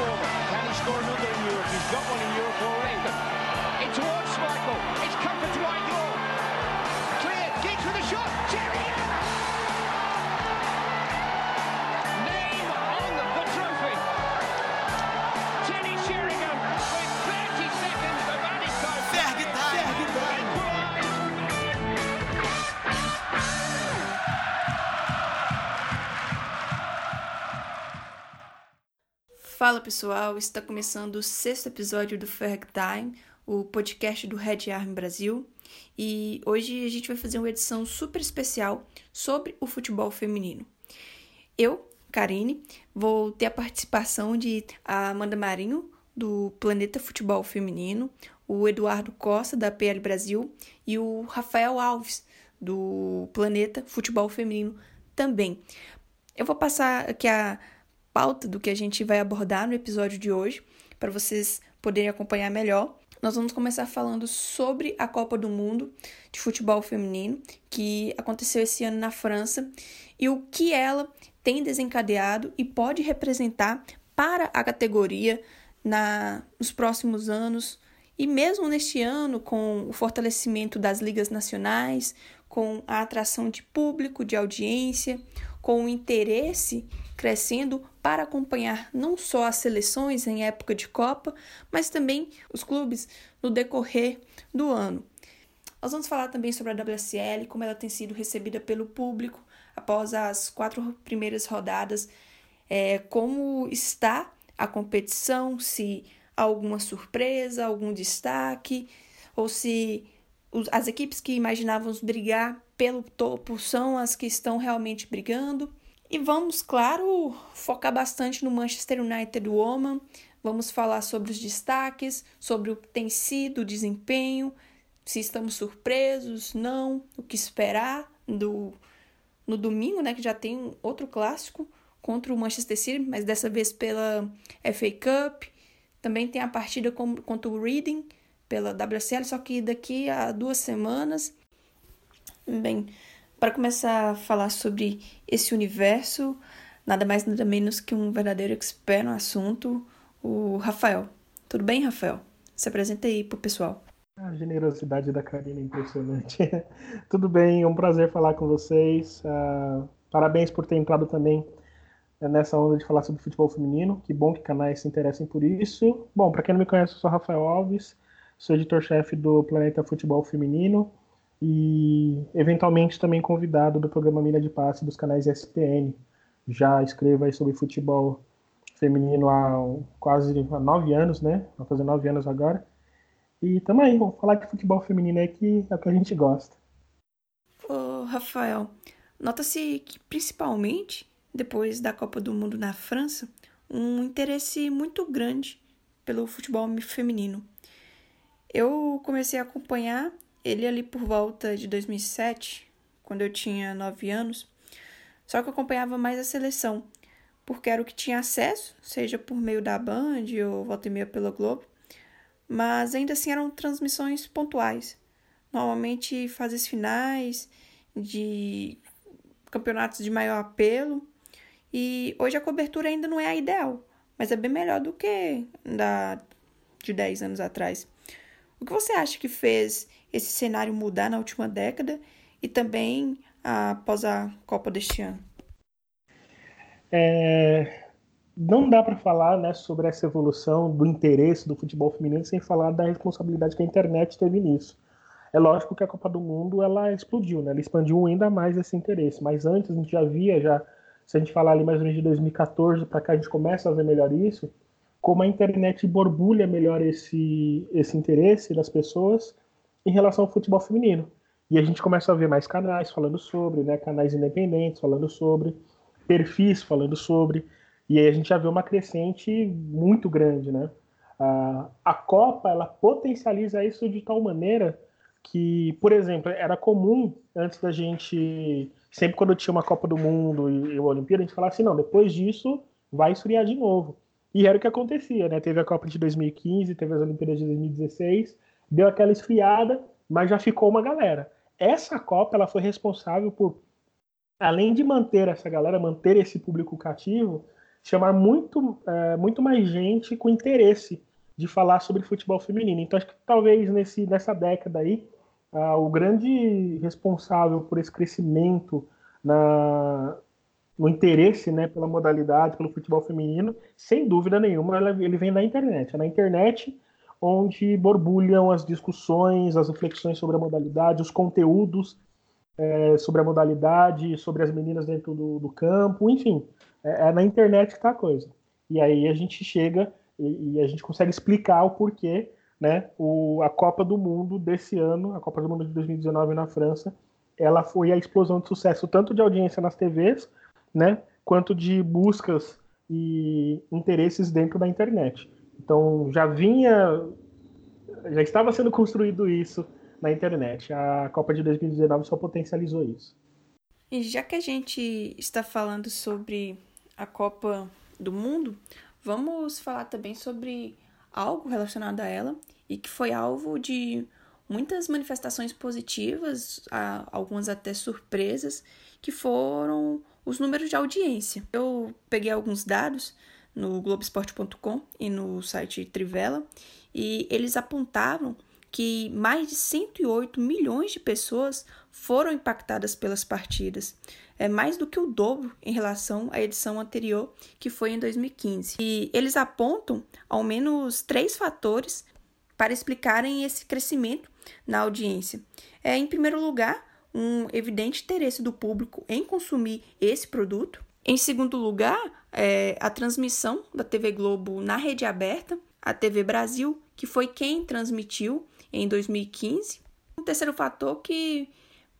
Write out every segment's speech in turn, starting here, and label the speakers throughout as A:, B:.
A: forward. Can he score another in Europe? He's got one in Europe already. In towards Michael. It's comfort to Whitelaw. Clear. Giggs with a shot. Sheringham.
B: Fala pessoal, está começando o sexto episódio do Ferg Time, o podcast do Red Army Brasil. E hoje a gente vai fazer uma edição super especial sobre o futebol feminino. Eu, Karine, vou ter a participação de Amanda Marinho, do Planeta Futebol Feminino, o Eduardo Costa, da PL Brasil, e o Rafael Alves, do Planeta Futebol Feminino também. Eu vou passar aqui a pauta do que a gente vai abordar no episódio de hoje, para vocês poderem acompanhar melhor. Nós vamos começar falando sobre a Copa do Mundo de Futebol Feminino, que aconteceu esse ano na França, e o que ela tem desencadeado e pode representar para a categoria na, nos próximos anos, e mesmo neste ano, com o fortalecimento das ligas nacionais, com a atração de público, de audiência, com o interesse crescendo para acompanhar não só as seleções em época de Copa, mas também os clubes no decorrer do ano. Nós vamos falar também sobre a WSL, como ela tem sido recebida pelo público após as quatro primeiras rodadas, é, como está a competição, se há alguma surpresa, algum destaque, ou se as equipes que imaginávamos brigar pelo topo são as que estão realmente brigando. E vamos, claro, focar bastante no Manchester United Woman. Vamos falar sobre os destaques, sobre o que tem sido o desempenho, se estamos surpresos, não, o que esperar do no domingo, né, que já tem outro clássico contra o Manchester City, mas dessa vez pela FA Cup. Também tem a partida contra o Reading pela WSL, só que daqui a duas semanas. Bem, para começar a falar sobre esse universo, nada mais nada menos que um verdadeiro expert no assunto, o Rafael. Tudo bem, Rafael? Se apresenta aí pro pessoal.
C: A generosidade da Karina é impressionante. Tudo bem, é um prazer falar com vocês. Uh, parabéns por ter entrado também nessa onda de falar sobre futebol feminino. Que bom que canais se interessem por isso. Bom, para quem não me conhece, eu sou Rafael Alves, sou editor-chefe do Planeta Futebol Feminino e eventualmente também convidado do programa Mina de Passe dos canais ESPN. Já escrevo aí sobre futebol feminino há quase nove anos, né? Vai fazer nove anos agora. E também, vamos falar de futebol feminino é que é o que a gente gosta.
B: Ô, Rafael, nota-se que principalmente depois da Copa do Mundo na França, um interesse muito grande pelo futebol feminino. Eu comecei a acompanhar ele ali por volta de 2007, quando eu tinha 9 anos, só que eu acompanhava mais a seleção, porque era o que tinha acesso, seja por meio da Band ou volta e meia pela Globo, mas ainda assim eram transmissões pontuais. Normalmente fases finais de campeonatos de maior apelo, e hoje a cobertura ainda não é a ideal, mas é bem melhor do que da de 10 anos atrás. O que você acha que fez esse cenário mudar na última década e também após a Copa deste ano?
C: É, não dá para falar né, sobre essa evolução do interesse do futebol feminino sem falar da responsabilidade que a internet teve nisso. É lógico que a Copa do Mundo ela explodiu, né? ela expandiu ainda mais esse interesse, mas antes a gente já via, já, se a gente falar ali mais ou menos de 2014 para cá, a gente começa a ver melhor isso, como a internet borbulha melhor esse, esse interesse das pessoas em relação ao futebol feminino. E a gente começa a ver mais canais falando sobre, né, canais independentes falando sobre, perfis falando sobre, e aí a gente já vê uma crescente muito grande, né? A, a Copa, ela potencializa isso de tal maneira que, por exemplo, era comum antes da gente, sempre quando tinha uma Copa do Mundo e, e uma Olimpíada, a gente falava assim, não, depois disso vai esfriar de novo. E era o que acontecia, né? Teve a Copa de 2015, teve as Olimpíadas de 2016, deu aquela esfriada, mas já ficou uma galera. Essa Copa ela foi responsável por, além de manter essa galera, manter esse público cativo, chamar muito, é, muito mais gente com interesse de falar sobre futebol feminino. Então, acho que talvez nesse, nessa década aí, uh, o grande responsável por esse crescimento na, no interesse né, pela modalidade, pelo futebol feminino, sem dúvida nenhuma, ele vem da internet. É na internet onde borbulham as discussões, as reflexões sobre a modalidade, os conteúdos é, sobre a modalidade, sobre as meninas dentro do, do campo, enfim, é, é, na internet que está a coisa. E aí a gente chega e, e, a gente consegue explicar o porquê, né? O, a Copa do Mundo desse ano, a Copa do Mundo de 2019 na França, ela foi a explosão de sucesso tanto de audiência nas TVs, né? Quanto de buscas e interesses dentro da internet. Então já vinha, já estava sendo construído isso na internet. A Copa de 2019 só potencializou isso.
B: E já que a gente está falando sobre a Copa do Mundo, vamos falar também sobre algo relacionado a ela e que foi alvo de muitas manifestações positivas, algumas até surpresas, que foram os números de audiência. Eu peguei alguns dados no Globoesporte.com e no site Trivela e eles apontavam que mais de 108 milhões de pessoas foram impactadas pelas partidas. É mais do que o dobro em relação à edição anterior, que foi em 2015. E eles apontam ao menos três fatores para explicarem esse crescimento na audiência. É, em primeiro lugar, um evidente interesse do público em consumir esse produto. Em segundo lugar, é a transmissão da TV Globo na rede aberta, a TV Brasil, que foi quem transmitiu em 2015. Um terceiro fator que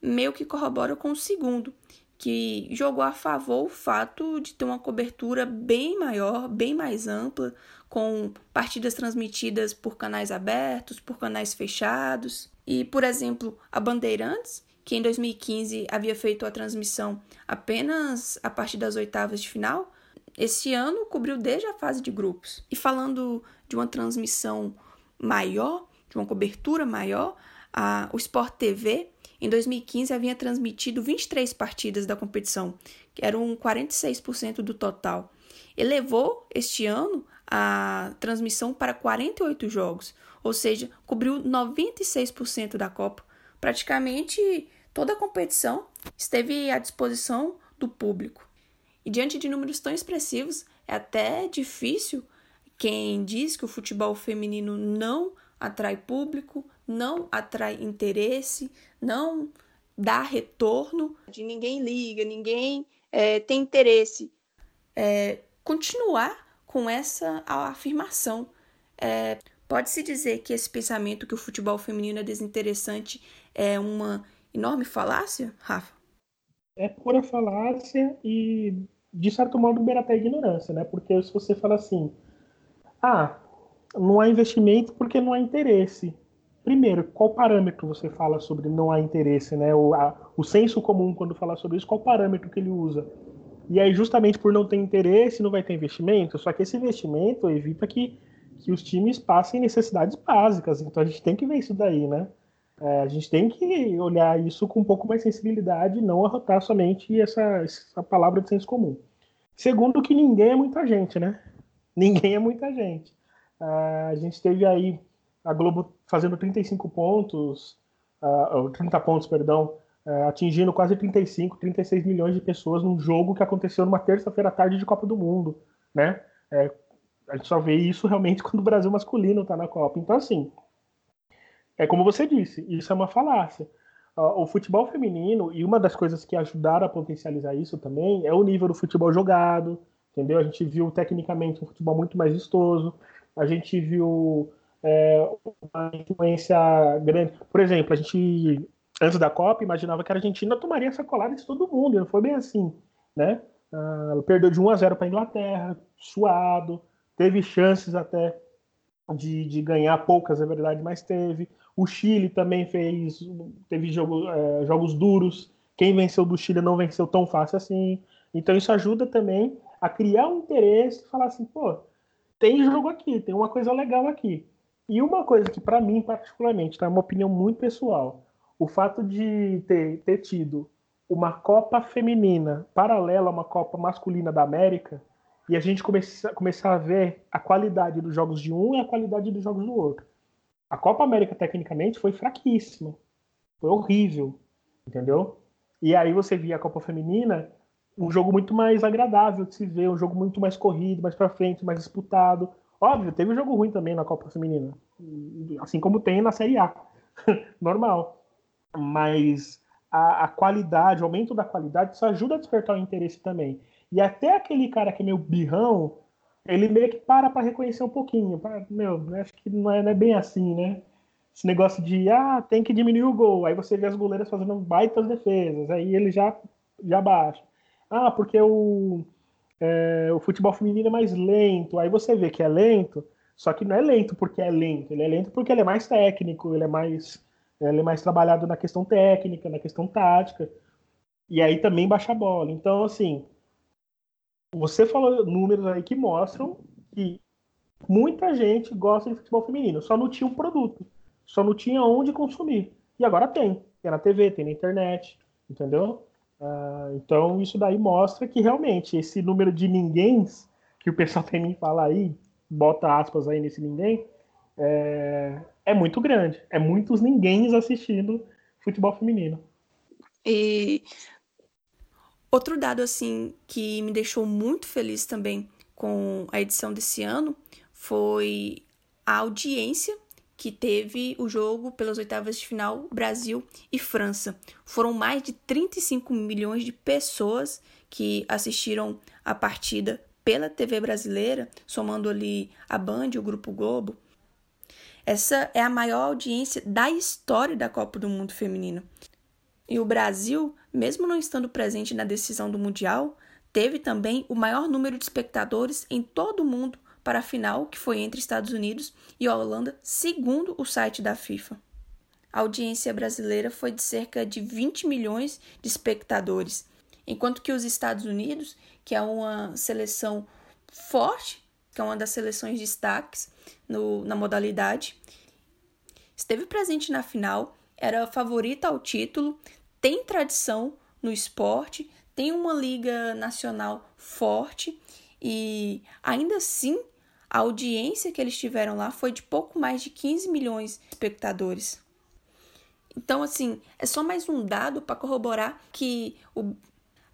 B: meio que corrobora com o segundo, que jogou a favor o fato de ter uma cobertura bem maior, bem mais ampla, com partidas transmitidas por canais abertos, por canais fechados. E, por exemplo, a Bandeirantes, que em 2015 havia feito a transmissão apenas a partir das oitavas de final, esse ano cobriu desde a fase de grupos. E falando de uma transmissão maior, de uma cobertura maior, a, o Sport TV em 2015 havia transmitido 23 partidas da competição, que eram 46% do total. Elevou este ano a transmissão para 48 jogos, ou seja, cobriu 96% da Copa. Praticamente toda a competição esteve à disposição do público. E diante de números tão expressivos, é até difícil quem diz que o futebol feminino não atrai público, não atrai interesse, não dá retorno. De ninguém liga, ninguém é, tem interesse. É, continuar com essa afirmação. É, Pode-se dizer que esse pensamento que o futebol feminino é desinteressante é uma enorme falácia, Rafa?
C: É pura falácia e, de certo modo, beira até ignorância, né? Porque se você fala assim, ah, não há investimento porque não há interesse. Primeiro, qual parâmetro você fala sobre não há interesse, né? O, a, o senso comum, quando fala sobre isso, qual parâmetro que ele usa? E aí, justamente por não ter interesse, não vai ter investimento, só que esse investimento evita que, que os times passem necessidades básicas. Então a gente tem que ver isso daí, né? É, a gente tem que olhar isso com um pouco mais sensibilidade e não arrotar somente essa, essa palavra de senso comum. Segundo, que ninguém é muita gente, né? Ninguém é muita gente. Uh, a gente teve aí a Globo fazendo 35 pontos, uh, 30 pontos, perdão, uh, atingindo quase 35, 36 milhões de pessoas num jogo que aconteceu numa terça-feira à tarde de Copa do Mundo, né? É, a gente só vê isso realmente quando o Brasil masculino está na Copa. Então, assim, é como você disse, isso é uma falácia. Uh, o futebol feminino, e uma das coisas que ajudaram a potencializar isso também, é o nível do futebol jogado, entendeu? A gente viu tecnicamente um futebol muito mais vistoso, a gente viu é, uma influência grande. Por exemplo, a gente, antes da Copa, imaginava que a Argentina tomaria sacolada de todo mundo, não foi bem assim, né? Ah, perdeu de 1 a 0 para a Inglaterra, suado, teve chances até de, de ganhar, poucas é verdade, mas teve. O Chile também fez, teve jogo, é, jogos duros. Quem venceu do Chile não venceu tão fácil assim. Então isso ajuda também a criar um interesse e falar assim, pô, tem jogo aqui, tem uma coisa legal aqui. E uma coisa que, para mim, particularmente, tá, é uma opinião muito pessoal, o fato de ter, ter tido uma Copa feminina paralela a uma Copa masculina da América, e a gente começa, começar a ver a qualidade dos jogos de um e a qualidade dos jogos do outro. A Copa América, tecnicamente, foi fraquíssima. Foi horrível, entendeu? E aí você via a Copa Feminina, um jogo muito mais agradável de se ver, um jogo muito mais corrido, mais para frente, mais disputado. Óbvio, teve um jogo ruim também na Copa Feminina, assim como tem na Série A, normal. Mas a, a, qualidade, o aumento da qualidade, isso ajuda a despertar o interesse também. E até aquele cara que é meio birrão, ele meio que para para reconhecer um pouquinho. Pra, meu, acho que não é, não é, bem assim, né? Esse negócio de, ah, tem que diminuir o gol. Aí você vê as goleiras fazendo baitas defesas, aí ele já, já baixa. Ah, porque o, é, o futebol feminino é mais lento. Aí você vê que é lento, só que não é lento porque é lento. Ele é lento porque ele é mais técnico, ele é mais, ele é mais trabalhado na questão técnica, na questão tática. E aí também baixa a bola. Então, assim, você falou números aí que mostram que muita gente gosta de futebol feminino, só não tinha um produto, só não tinha onde consumir. E agora tem. Tem na TV, tem na internet, entendeu? Uh, então isso daí mostra que realmente esse número de ninguém que o pessoal tem me falar aí, bota aspas aí nesse ninguém, é, é muito grande. É muitos ninguém assistindo futebol feminino.
B: E outro dado assim que me deixou muito feliz também com a edição desse ano foi a audiência que teve o jogo pelas oitavas de final Brasil e França. Foram mais de 35 milhões de pessoas que assistiram a partida pela TV brasileira, somando ali a Band e o Grupo Globo. Essa é a maior audiência da história da Copa do Mundo Feminino. E o Brasil, mesmo não estando presente na decisão do Mundial, teve também o maior número de espectadores em todo o mundo para a final, que foi entre Estados Unidos e Holanda, segundo o site da FIFA. A audiência brasileira foi de cerca de 20 milhões de espectadores, enquanto que os Estados Unidos, que é uma seleção forte, que é uma das seleções de destaques no, na modalidade, esteve presente na final, era favorita ao título, tem tradição no esporte, tem uma liga nacional forte e ainda assim a audiência que eles tiveram lá foi de pouco mais de 15 milhões de espectadores. Então, assim, é só mais um dado para corroborar que o,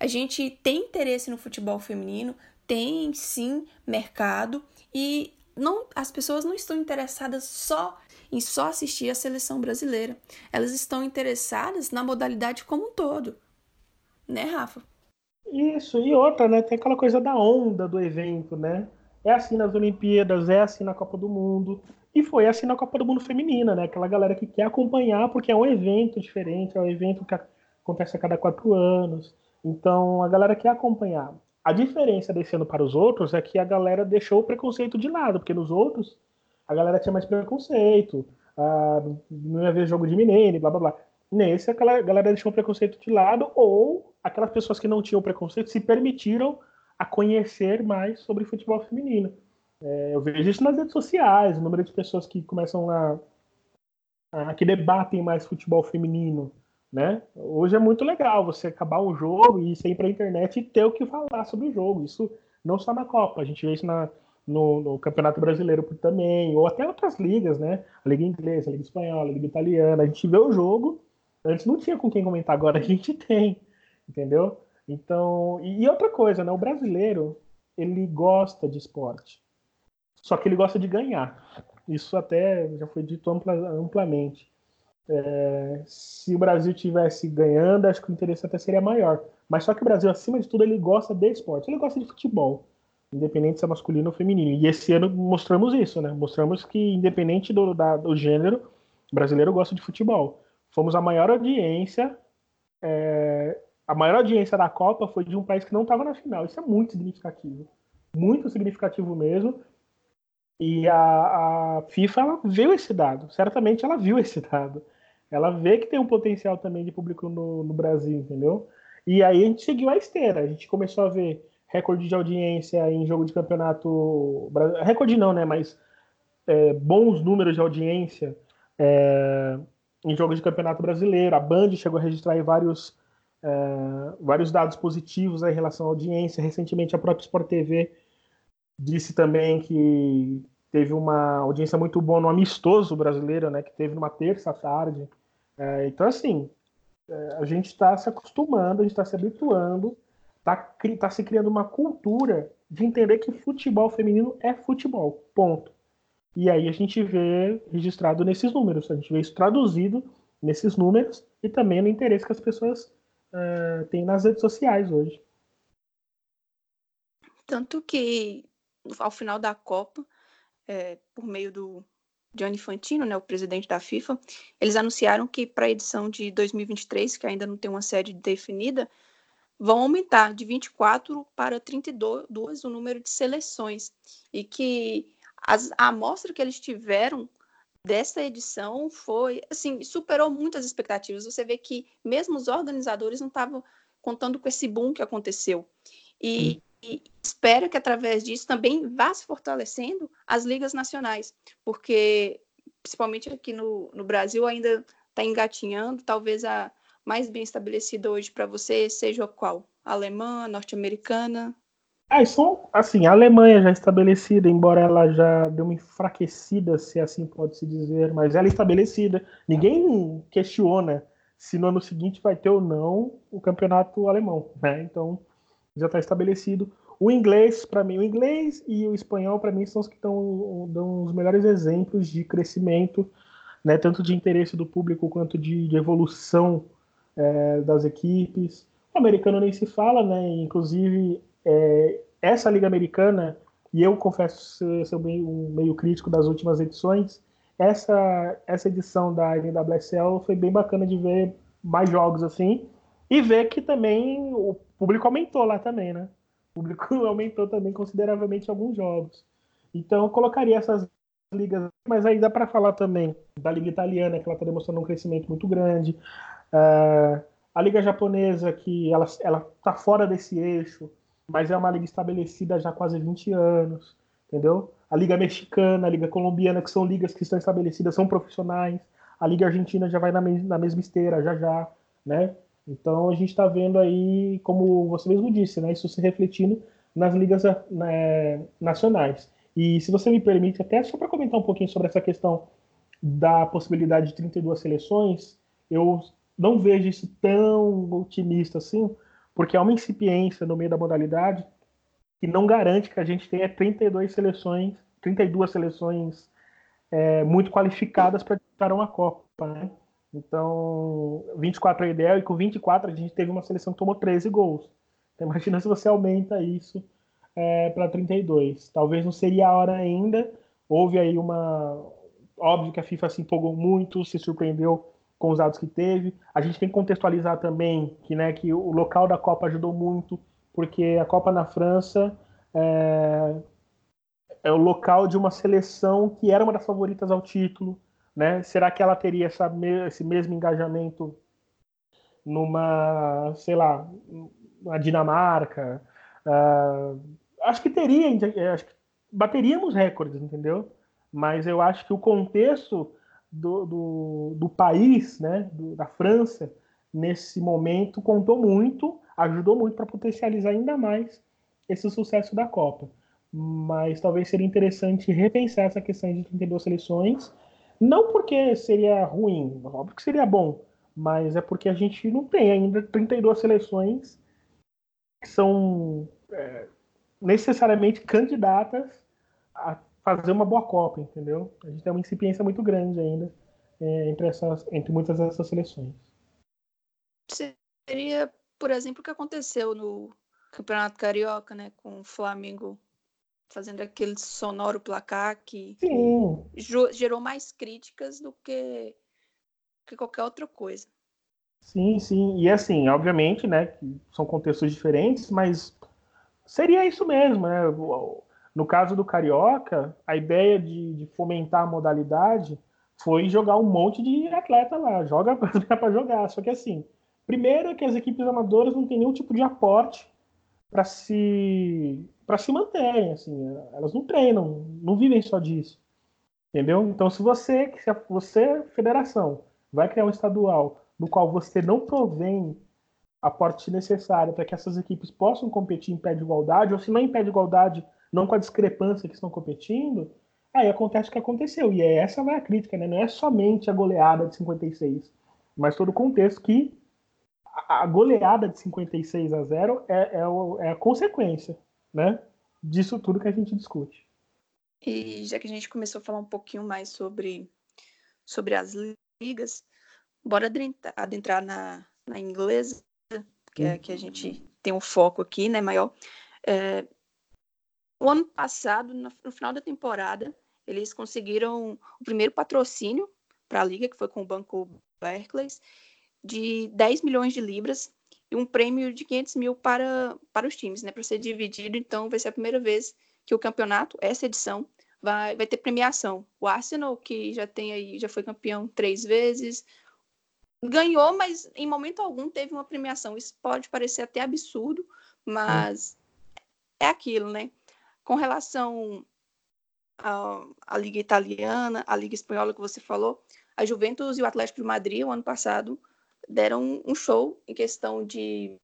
B: a gente tem interesse no futebol feminino, tem sim mercado e não, as pessoas não estão interessadas só em só assistir a seleção brasileira. Elas estão interessadas na modalidade como um todo. Né, Rafa?
C: Isso, e outra, né? Tem aquela coisa da onda do evento, né? É assim nas Olimpíadas, é assim na Copa do Mundo. E foi assim na Copa do Mundo Feminina, né? Aquela galera que quer acompanhar, porque é um evento diferente, é um evento que acontece a cada quatro anos. Então a galera quer acompanhar. A diferença desse ano para os outros é que a galera deixou o preconceito de lado, porque nos outros a galera tinha mais preconceito, ah, não ia ver jogo de menino, blá blá blá. Nesse, a galera deixou o preconceito de lado, ou aquelas pessoas que não tinham preconceito se permitiram a conhecer mais sobre futebol feminino. É, eu vejo isso nas redes sociais, o número de pessoas que começam a, a que debatem mais futebol feminino, né? Hoje é muito legal você acabar um jogo e sair para a internet e ter o que falar sobre o jogo. Isso não só na Copa, a gente vê isso na, no, no, Campeonato Brasileiro também, ou até outras ligas, né? A Liga Inglesa, a Liga Espanhola, a Liga Italiana. A gente vê o jogo, antes não tinha com quem comentar, agora a gente tem, entendeu? Então, e outra coisa, né? O brasileiro, ele gosta de esporte. Só que ele gosta de ganhar. Isso até já foi dito ampla, amplamente. É, se o Brasil tivesse ganhando, acho que o interesse até seria maior. Mas só que o Brasil, acima de tudo, ele gosta de esporte. Ele gosta de futebol, independente se é masculino ou feminino. E esse ano mostramos isso, né? Mostramos que, independente do, da, do gênero, brasileiro gosta de futebol. Fomos a maior audiência é, a maior audiência da Copa foi de um país que não estava na final. Isso é muito significativo. Muito significativo mesmo. E a, a FIFA ela viu esse dado. Certamente ela viu esse dado. Ela vê que tem um potencial também de público no, no Brasil, entendeu? E aí a gente seguiu a esteira. A gente começou a ver recorde de audiência em jogo de campeonato. Recorde não, né? Mas é, bons números de audiência é, em jogos de campeonato brasileiro. A Band chegou a registrar vários é, vários dados positivos em relação à audiência. Recentemente, a própria Sport TV disse também que teve uma audiência muito boa no amistoso brasileiro, né, que teve numa terça tarde. É, então, assim, é, a gente está se acostumando, a gente está se habituando, está tá se criando uma cultura de entender que futebol feminino é futebol, ponto. E aí a gente vê registrado nesses números, a gente vê isso traduzido nesses números e também no interesse que as pessoas uh, têm nas redes sociais hoje.
B: Tanto que ao final da Copa, é, por meio do Gianni Infantino, né, o presidente da FIFA, eles anunciaram que para a edição de 2023, que ainda não tem uma sede definida, vão aumentar de 24 para 32 o número de seleções e que as, a amostra que eles tiveram dessa edição foi, assim, superou muitas expectativas. Você vê que mesmo os organizadores não estavam contando com esse boom que aconteceu. E, e espera que através disso também vá se fortalecendo as ligas nacionais, porque principalmente aqui no, no Brasil ainda está engatinhando, talvez a mais bem estabelecida hoje para você seja qual? Alemã, norte-americana?
C: Ah, são, assim, a Alemanha já estabelecida, embora ela já deu uma enfraquecida, se assim pode se dizer, mas ela é estabelecida. Ninguém questiona se no ano seguinte vai ter ou não o campeonato alemão, né? Então, já está estabelecido. O inglês, para mim, o inglês e o espanhol, para mim, são os que tão, dão os melhores exemplos de crescimento, né? Tanto de interesse do público quanto de, de evolução é, das equipes. O americano nem se fala, né? Inclusive, é, essa Liga Americana, e eu confesso ser, ser meio, meio crítico das últimas edições, essa, essa edição da NWSL foi bem bacana de ver mais jogos assim, e ver que também o público aumentou lá também, né? O público aumentou também consideravelmente alguns jogos. Então eu colocaria essas ligas, mas aí dá para falar também da Liga Italiana, que ela está demonstrando um crescimento muito grande. Uh, a Liga Japonesa, que ela está fora desse eixo, mas é uma liga estabelecida já há quase 20 anos, entendeu? A Liga Mexicana, a Liga Colombiana, que são ligas que estão estabelecidas, são profissionais. A Liga Argentina já vai na, na mesma esteira, já já, né? Então a gente está vendo aí, como você mesmo disse, né, isso se refletindo nas ligas né, nacionais. E se você me permite, até só para comentar um pouquinho sobre essa questão da possibilidade de 32 seleções, eu não vejo isso tão otimista assim, porque há uma incipiência no meio da modalidade que não garante que a gente tenha 32 seleções, 32 seleções é, muito qualificadas para disputar uma Copa, né? Então, 24 é ideal e com 24 a gente teve uma seleção que tomou 13 gols. Então, imagina se você aumenta isso é, para 32. Talvez não seria a hora ainda. Houve aí uma. Óbvio que a FIFA se empolgou muito, se surpreendeu com os dados que teve. A gente tem que contextualizar também que, né, que o local da Copa ajudou muito, porque a Copa na França é, é o local de uma seleção que era uma das favoritas ao título né? Será que ela teria essa, esse mesmo engajamento numa, sei lá, na Dinamarca? Uh, acho que teria, acho que bateríamos recordes, entendeu? Mas eu acho que o contexto do, do, do país, né, do, da França, nesse momento contou muito, ajudou muito para potencializar ainda mais esse sucesso da Copa. Mas talvez seria interessante repensar essa questão de 32 seleções não porque seria ruim, óbvio que seria bom, mas é porque a gente não tem ainda 32 seleções que são é, necessariamente candidatas a fazer uma boa Copa, entendeu? A gente tem uma incipiência muito grande ainda é, entre, essas, entre muitas dessas seleções.
B: Seria, por exemplo, o que aconteceu no Campeonato Carioca, né, com o Flamengo fazendo aquele sonoro placar que Sim. gerou mais críticas do que, que qualquer outra coisa.
C: Sim, sim. E assim, obviamente, né, são contextos diferentes, mas seria isso mesmo, né? No caso do Carioca, a ideia de, de fomentar a modalidade foi jogar um monte de atleta lá, joga para jogar. Só que assim, primeiro é que as equipes amadoras não têm nenhum tipo de aporte para se para se manterem, assim, elas não treinam, não vivem só disso. Entendeu? Então, se você, se você, federação, vai criar um estadual no qual você não provém aporte necessário para que essas equipes possam competir em pé de igualdade, ou se não em pé de igualdade, não com a discrepância que estão competindo, aí acontece o que aconteceu. E é essa vai a crítica, né? Não é somente a goleada de 56, mas todo o contexto que a goleada de 56 a 0 é, é, o, é a consequência, né? Disso tudo que a gente discute.
B: E já que a gente começou a falar um pouquinho mais sobre, sobre as ligas, bora adentrar na, na inglesa, que é que a gente tem um foco aqui, né, maior. É, o ano passado, no, final da temporada, eles conseguiram o primeiro patrocínio para a liga, que foi com o banco Barclays, de 10 milhões de libras e um prêmio de 500 mil para, para os times, né, para ser dividido. Então, vai ser a primeira vez que o campeonato, essa edição, vai, vai ter premiação. O Arsenal, que já tem aí, já foi campeão três vezes, ganhou, mas em momento algum teve uma premiação. Isso pode parecer até absurdo, mas é aquilo, né? Com relação à, Liga Italiana, à Liga Espanhola que você falou, a Juventus e o Atlético de Madrid, o ano passado, deram um show em questão de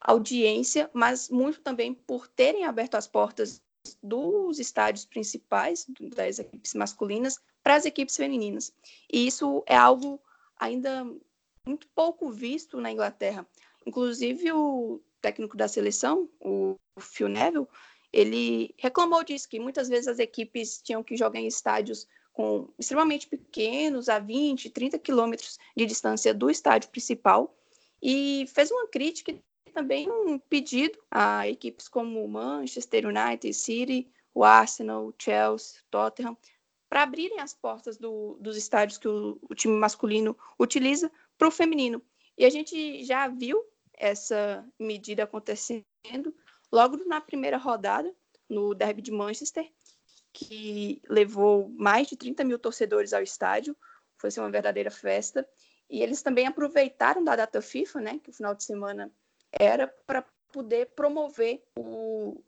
B: audiência, mas muito também por terem aberto as portas dos estádios principais das equipes masculinas para as equipes femininas. E isso é algo ainda muito pouco visto na Inglaterra. Inclusive o técnico da seleção, o Phil Neville, ele reclamou disso, que muitas vezes as equipes tinham que jogar em estádios com extremamente pequenos, a 20, 30 quilômetros de distância do estádio principal, e fez uma crítica e também um pedido a equipes como Manchester United, City, o Arsenal, Chelsea, Tottenham, para abrirem as portas do, dos estádios que o, o time masculino utiliza para o feminino. E a gente já viu essa medida acontecendo logo na primeira rodada, no Derby de Manchester, que levou mais de 30 mil torcedores ao estádio. Foi assim, uma verdadeira festa. E eles também aproveitaram da data FIFA, né, que o final de semana era, para poder promover o,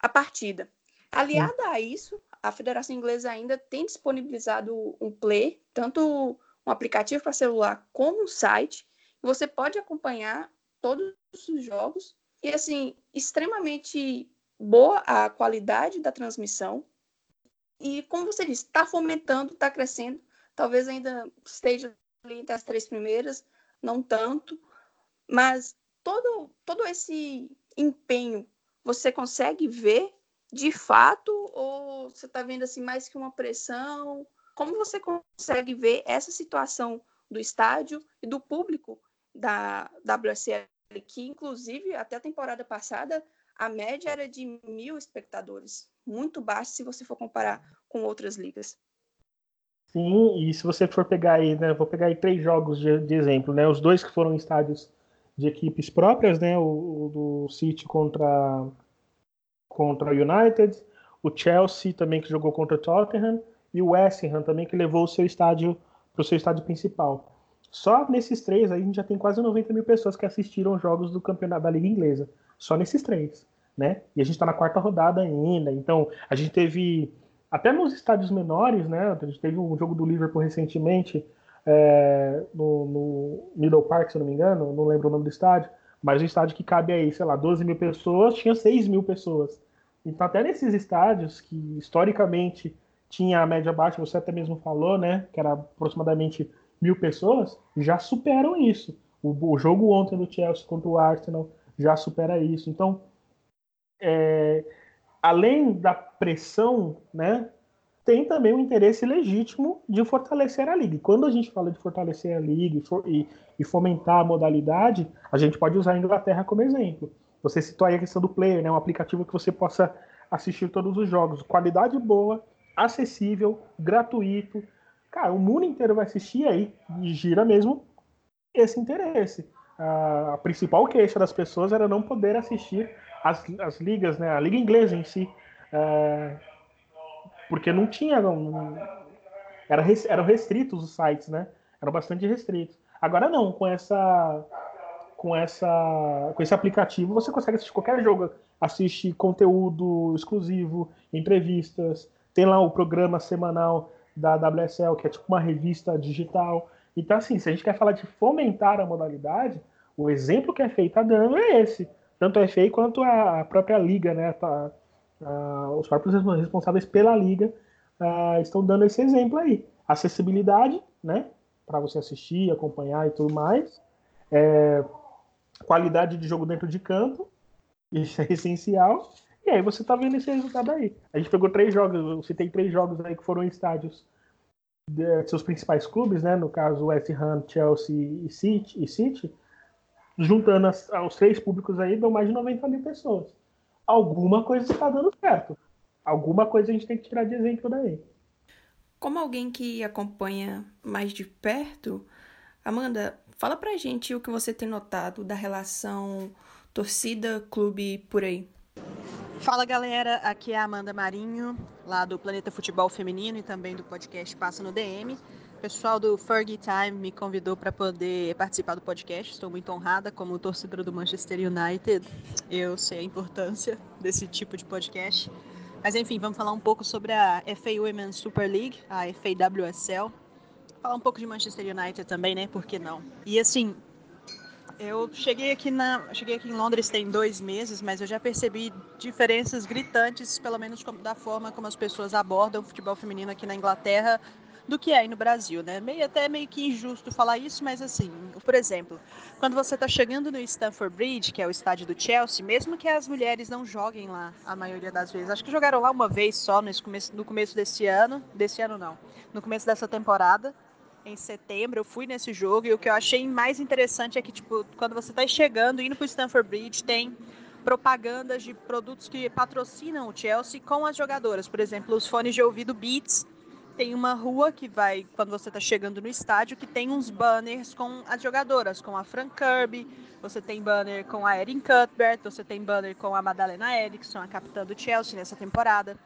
B: a partida. Aliada a isso, a Federação Inglesa ainda tem disponibilizado um play, tanto um aplicativo para celular como um site. Você pode acompanhar todos os jogos e assim extremamente boa a qualidade da transmissão. E como você disse, está fomentando, está crescendo. Talvez ainda esteja ali entre as três primeiras, não tanto, mas todo todo esse empenho você consegue ver de fato ou você está vendo assim mais que uma pressão? Como você consegue ver essa situação do estádio e do público da WSL, que inclusive até a temporada passada a média era de mil espectadores, muito baixo se você for comparar com outras ligas.
C: Sim, e se você for pegar aí, né, vou pegar aí três jogos de, de exemplo, né, os dois que foram estádios de equipes próprias, né, o, o do City contra contra o United, o Chelsea também que jogou contra o Tottenham e o West Ham também, que levou o seu estádio para o seu estádio principal. Só nesses três aí a gente já tem quase 90 mil pessoas que assistiram jogos do campeonato da Liga Inglesa. Só nesses três, né? E a gente está na quarta rodada ainda. Então, a gente teve, até nos estádios menores, né? A gente teve um jogo do Liverpool recentemente, é, no, no Middle Park, se eu não me engano, não lembro o nome do estádio, mas um estádio que cabe aí, sei lá, 12 mil pessoas, tinha 6 mil pessoas. Então, até nesses estádios que historicamente tinha a média baixa, você até mesmo falou, né, que era aproximadamente mil pessoas, já superam isso. O, o jogo ontem do Chelsea contra o Arsenal já supera isso. Então, é, além da pressão, né, tem também o interesse legítimo de fortalecer a liga. E quando a gente fala de fortalecer a liga e, for, e, e, fomentar a modalidade, a gente pode usar a Inglaterra como exemplo. Você citou aí a questão do player, né, um aplicativo que você possa assistir todos os jogos, qualidade boa, acessível, gratuito. Cara, o mundo inteiro vai assistir aí e gira mesmo esse interesse. A principal queixa das pessoas era não poder assistir as, as ligas, né? A liga inglesa em si, é, porque não tinha, não, era, eram restritos os sites, né? Eram bastante restritos. Agora não, com essa com essa com esse aplicativo você consegue assistir qualquer jogo, assiste conteúdo exclusivo, entrevistas, tem lá o programa semanal da WSL, que é tipo uma revista digital. Então, assim, se a gente quer falar de fomentar a modalidade, o exemplo que a FEI está dando é esse. Tanto a FEI quanto a própria liga, né? Tá, Uh, os próprios responsáveis pela liga uh, estão dando esse exemplo aí. Acessibilidade, né? Para você assistir, acompanhar e tudo mais. É, qualidade de jogo dentro de campo, isso é essencial. E aí você tá vendo esse resultado aí. A gente pegou três jogos, eu citei três jogos aí que foram em estádios de seus principais clubes, né? No caso, West Ham, Chelsea e City, e City juntando as, os três públicos aí, dão mais de 90 mil pessoas. Alguma coisa está dando certo. Alguma coisa a gente tem que tirar de exemplo daí.
B: Como alguém que acompanha mais de perto, Amanda, fala pra gente o que você tem notado da relação torcida-clube por aí.
D: Fala galera, aqui é a Amanda Marinho, lá do Planeta Futebol Feminino e também do podcast Passa no DM. O pessoal do Fergie Time me convidou para poder participar do podcast. Estou muito honrada como torcedora do Manchester United. Eu sei a importância desse tipo de podcast. Mas enfim, vamos falar um pouco sobre a FA Women's Super League, a FAWSL. Falar um pouco de Manchester United também, né? Por que não? E assim, eu cheguei aqui na, cheguei aqui em Londres tem dois meses, mas eu já percebi diferenças gritantes, pelo menos da forma como as pessoas abordam o futebol feminino aqui na Inglaterra do que é aí no Brasil, né? Meio até meio que injusto falar isso, mas assim, por exemplo, quando você está chegando no Stamford Bridge, que é o estádio do Chelsea, mesmo que as mulheres não joguem lá a maioria das vezes, acho que jogaram lá uma vez só no começo, no começo desse ano, desse ano não, no começo dessa temporada em setembro, eu fui nesse jogo e o que eu achei mais interessante é que, tipo, quando você está chegando, indo para o Stanford Bridge, tem propagandas de produtos que patrocinam o Chelsea com as jogadoras. Por exemplo, os fones de ouvido Beats. Tem uma rua que vai, quando você está chegando no estádio, que tem uns banners com as jogadoras, com a Fran Kirby, você tem banner com a Erin Cuthbert, você tem banner com a Madalena Erickson, a capitã do Chelsea nessa temporada.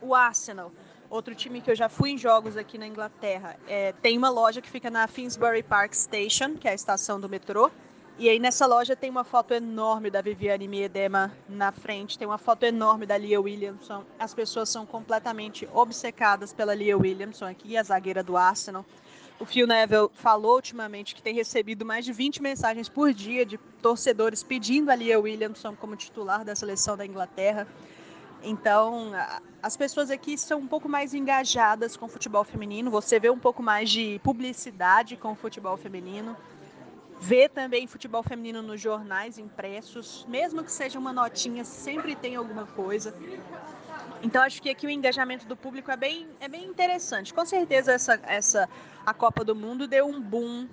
D: O Arsenal outro time que eu já fui em jogos aqui na Inglaterra, é, tem uma loja que fica na Finsbury Park Station, que é a estação do metrô. E aí nessa loja tem uma foto enorme da Viviane Miedema na frente, tem uma foto enorme da Leah Williamson. As pessoas são completamente obcecadas pela Leah Williamson aqui, a zagueira do Arsenal. O Phil Neville falou ultimamente que tem recebido mais de 20 mensagens por dia de torcedores pedindo a Leah Williamson como titular da seleção da Inglaterra. Então, as pessoas aqui são um pouco mais engajadas com o futebol feminino. Você vê um pouco mais de publicidade com o futebol feminino. Vê também futebol feminino nos jornais impressos, mesmo que seja uma notinha, sempre tem alguma coisa. Então acho que aqui o engajamento do público é bem, é bem interessante. Com certeza essa, essa a Copa do Mundo deu um boom,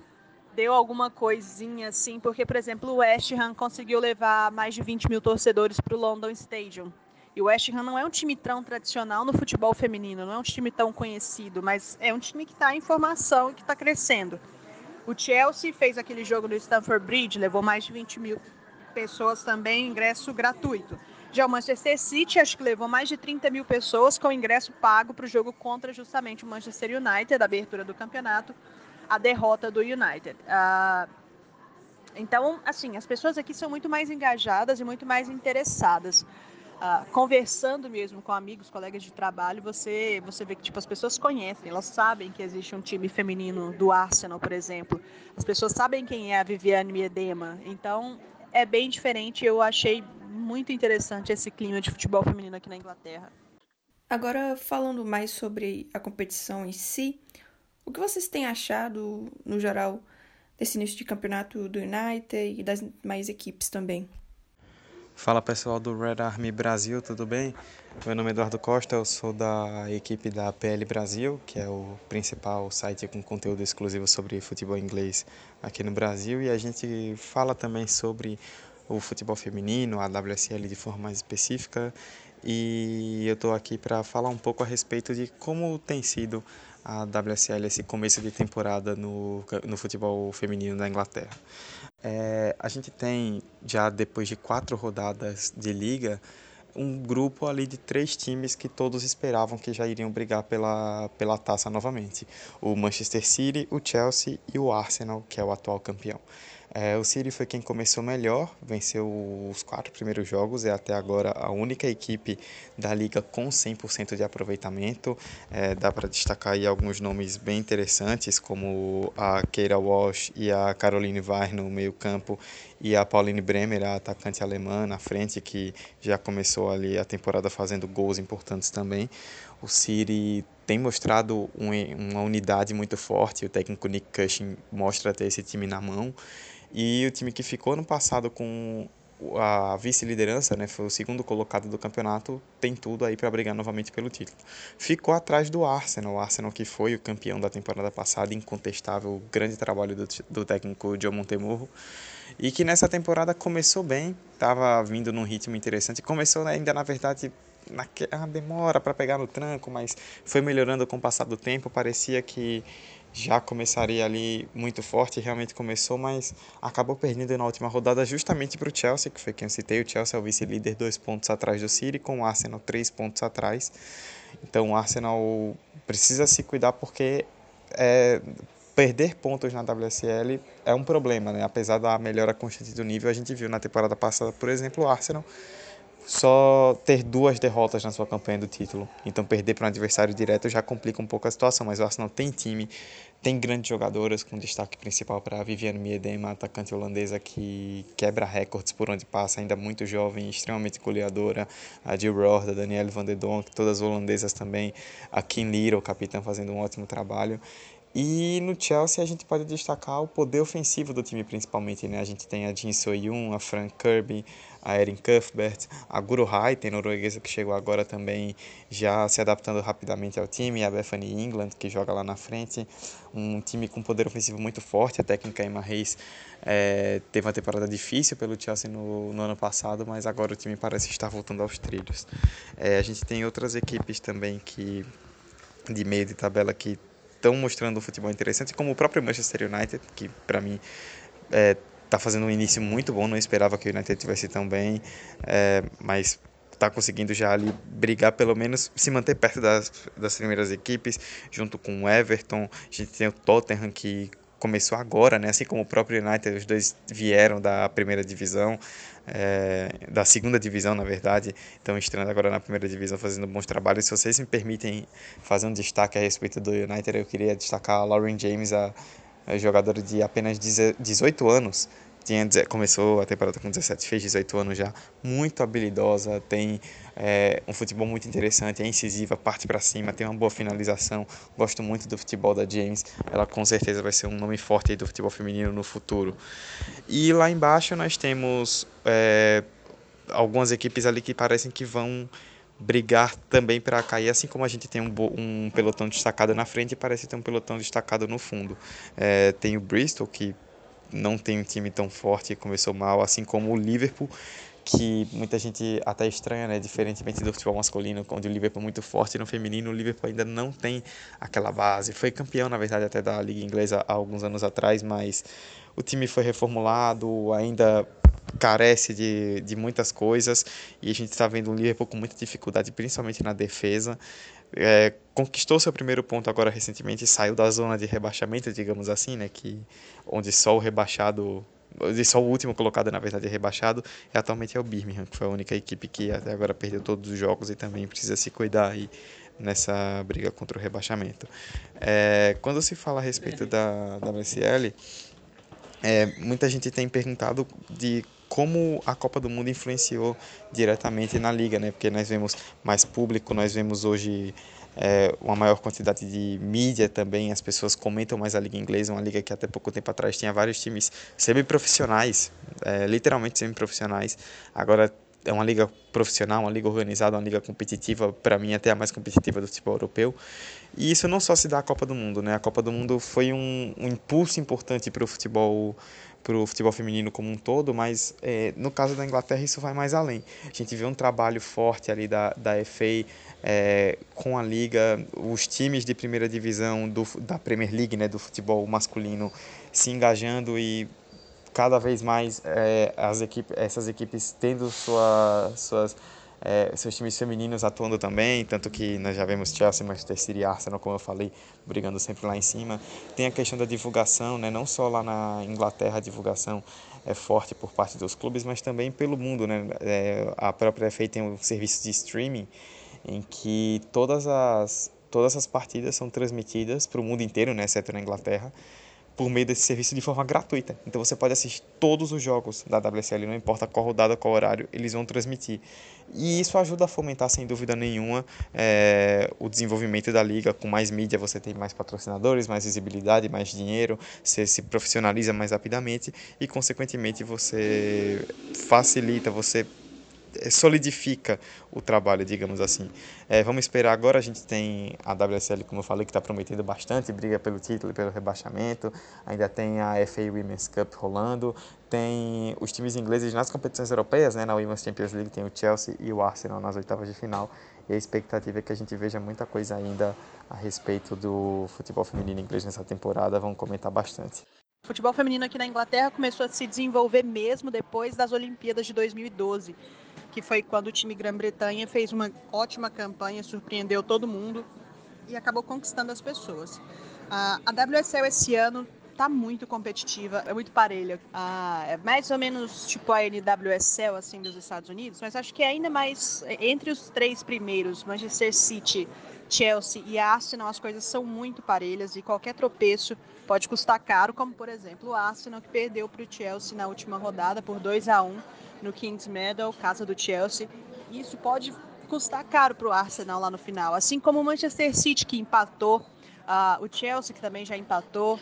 D: deu alguma coisinha assim, porque por exemplo o West Ham conseguiu levar mais de 20 mil torcedores para o London Stadium e o West Ham não é um time tão tradicional no futebol feminino, não é um time tão conhecido, mas é um time que está em formação e que está crescendo. O Chelsea fez aquele jogo no Stamford Bridge, levou mais de 20 mil pessoas também, ingresso gratuito. Já o Manchester City, acho que levou mais de 30 mil pessoas com ingresso pago para o jogo contra justamente o Manchester United, a abertura do campeonato, a derrota do United. Uh, então, assim, as pessoas aqui são muito mais engajadas e muito mais interessadas uh, conversando mesmo com amigos, colegas de trabalho, você, você vê que tipo, as pessoas conhecem, elas sabem que existe um time feminino do Arsenal, por exemplo. As pessoas sabem quem é a Viviane Miedema. Então, é bem diferente. Eu achei muito interessante esse clima de futebol feminino aqui na Inglaterra.
B: Agora, falando mais sobre a competição em si, o que vocês têm achado, no geral, desse início de campeonato do United e das mais equipes também?
E: Fala pessoal do Red Army Brasil, tudo bem? Meu nome é Eduardo Costa, eu sou da equipe da PL Brasil, que é o principal site com conteúdo exclusivo sobre futebol inglês aqui no Brasil, e a gente fala também sobre o futebol feminino, a WSL de forma mais específica, e eu estou aqui para falar um pouco a respeito de como tem sido a WSL esse começo de temporada no, no futebol feminino da Inglaterra. É, a gente tem, já depois de quatro rodadas de liga, um grupo ali de três times que todos esperavam que já iriam brigar pela, pela taça novamente: o Manchester City, o Chelsea e o Arsenal, que é o atual campeão. É, o City foi quem começou melhor, venceu os quatro primeiros jogos, é até agora a única equipe da liga com 100% de aproveitamento. É, dá para destacar aí alguns nomes bem interessantes, como a Keira Walsh e a Caroline Weir no meio-campo, e a Pauline Bremer, a atacante alemã, na frente, que já começou ali a temporada fazendo gols importantes também. O City tem mostrado um, uma unidade muito forte, o técnico Nick Cushing mostra ter esse time na mão. E o time que ficou no passado com a vice-liderança, né, foi o segundo colocado do campeonato, tem tudo aí para brigar novamente pelo título. Ficou atrás do Arsenal, o Arsenal que foi o campeão da temporada passada, incontestável, grande trabalho do, do técnico John Montemurro, e que nessa temporada começou bem, estava vindo num ritmo interessante, começou ainda na verdade naquela demora para pegar no tranco, mas foi melhorando com o passar do tempo, parecia que já começaria ali muito forte, realmente começou, mas acabou perdendo na última rodada justamente para o Chelsea, que foi quem eu citei. O Chelsea é o vice-líder, dois pontos atrás do City, com o Arsenal três pontos atrás. Então o Arsenal precisa se cuidar porque é, perder pontos na WSL é um problema, né? Apesar da melhora constante do nível, a gente viu na temporada passada, por exemplo, o Arsenal só ter duas derrotas na sua campanha do título. Então perder para um adversário direto já complica um pouco a situação, mas o Arsenal tem time, tem grandes jogadoras, com destaque principal para a Viviane Miedema, atacante holandesa que quebra recordes por onde passa, ainda muito jovem, extremamente goleadora, a Jill Rohr, a Danielle van der Donk, todas holandesas também, a Kim Little, capitã, fazendo um ótimo trabalho. E no Chelsea a gente pode destacar o poder ofensivo do time principalmente, né? A gente tem a Jin So-yoon, a Frank Kirby, a Erin Cuthbert, a Guru Haiten, norueguesa que chegou agora também já se adaptando rapidamente ao time, a Bethany England que joga lá na frente, um time com poder ofensivo muito forte, a técnica Emma Reis é, teve uma temporada difícil pelo Chelsea no, no, ano passado, mas agora o time parece estar voltando aos trilhos. É, a gente tem outras equipes também que de meio de tabela que estão mostrando um futebol interessante, como o próprio Manchester United, que para mim é, está fazendo um início muito bom, não esperava que o United tivesse tão bem, é, mas está conseguindo já ali brigar, pelo menos se manter perto das, das primeiras equipes, junto com o Everton. A gente tem o Tottenham que começou agora, né? assim como o próprio United, os dois vieram da primeira divisão, é, da segunda divisão, na verdade, estão estreando agora na primeira divisão, fazendo bons trabalhos. Se vocês me permitem fazer um destaque a respeito do United, eu queria destacar a Lauren James, a é jogadora de apenas 18 anos. Tinha, começou a temporada com 17, fez 18 anos já. Muito habilidosa, tem é, um futebol muito interessante, é incisiva, parte para cima, tem uma boa finalização. Gosto muito do futebol da James. Ela com certeza vai ser um nome forte do futebol feminino no futuro. E lá embaixo nós temos é, algumas equipes ali que parecem que vão brigar também para cair, assim como a gente tem um, um, pelotão destacado na frente, parece ter um pelotão destacado no fundo. É, tem o Bristol, que não tem um time tão forte e começou mal, assim como o Liverpool, que muita gente até estranha, né? Diferentemente do futebol masculino, onde o Liverpool é muito forte, no feminino o Liverpool ainda não tem aquela base. Foi campeão, na verdade, até da Liga Inglesa há alguns anos atrás, mas o time foi reformulado, ainda carece de, de muitas coisas e a gente está vendo um Liverpool com muita dificuldade, principalmente na defesa. É, conquistou seu primeiro ponto agora recentemente saiu da zona de rebaixamento, digamos assim, né, que onde só o rebaixado, onde só o último colocado na verdade é rebaixado, e atualmente é o Birmingham, que foi a única equipe que até agora perdeu todos os jogos e também precisa se cuidar aí nessa briga contra o rebaixamento. É, quando se fala a respeito da, da WSL, é, muita gente tem perguntado de como a Copa do Mundo influenciou diretamente na liga, né? Porque nós vemos mais público, nós vemos hoje é, uma maior quantidade de mídia também, as pessoas comentam mais a liga inglesa, uma liga que até pouco tempo atrás tinha vários times semi-profissionais, é, literalmente semi-profissionais. Agora é uma liga profissional, uma liga organizada, uma liga competitiva, para mim até a mais competitiva do futebol europeu. E isso não só se dá à Copa do Mundo, né? A Copa do Mundo foi um, um impulso importante para o futebol para o futebol feminino como um todo, mas é, no caso da Inglaterra isso vai mais além. A gente vê um trabalho forte ali da, da FA é, com a liga, os times de primeira divisão do, da Premier League, né, do futebol masculino, se engajando e cada vez mais é, as equipes, essas equipes tendo sua, suas é, seus times femininos atuando também, tanto que nós já vemos Chelsea, Manchester City e Arsenal, como eu falei, brigando sempre lá em cima. Tem a questão da divulgação, né? não só lá na Inglaterra a divulgação é forte por parte dos clubes, mas também pelo mundo. Né? É, a própria FA tem um serviço de streaming em que todas as, todas as partidas são transmitidas para o mundo inteiro, né? exceto na Inglaterra, por meio desse serviço de forma gratuita. Então você pode assistir todos os jogos da WSL, não importa qual rodada, qual horário, eles vão transmitir. E isso ajuda a fomentar, sem dúvida nenhuma, é, o desenvolvimento da liga. Com mais mídia, você tem mais patrocinadores, mais visibilidade, mais dinheiro, você se profissionaliza mais rapidamente e, consequentemente, você facilita, você solidifica o trabalho, digamos assim. É, vamos esperar agora, a gente tem a WSL, como eu falei, que está prometendo bastante, briga pelo título e pelo rebaixamento, ainda tem a FA Women's Cup rolando, tem os times ingleses nas competições europeias, né, na Women's Champions League tem o Chelsea e o Arsenal nas oitavas de final, e a expectativa é que a gente veja muita coisa ainda a respeito do futebol feminino inglês nessa temporada, vamos comentar bastante.
D: O futebol feminino aqui na Inglaterra começou a se desenvolver mesmo depois das Olimpíadas de 2012 que foi quando o time Grã-Bretanha fez uma ótima campanha, surpreendeu todo mundo e acabou conquistando as pessoas. a WSL esse ano está muito competitiva, é muito parelha. é mais ou menos tipo a NWSL assim dos Estados Unidos, mas acho que é ainda mais entre os três primeiros, Manchester City, Chelsea e Arsenal, as coisas são muito parelhas e qualquer tropeço pode custar caro, como por exemplo o Arsenal que perdeu para o Chelsea na última rodada por 2 a 1 no Kings Meadow, casa do Chelsea. Isso pode custar caro para o Arsenal lá no final, assim como o Manchester City que empatou, uh, o Chelsea que também já empatou.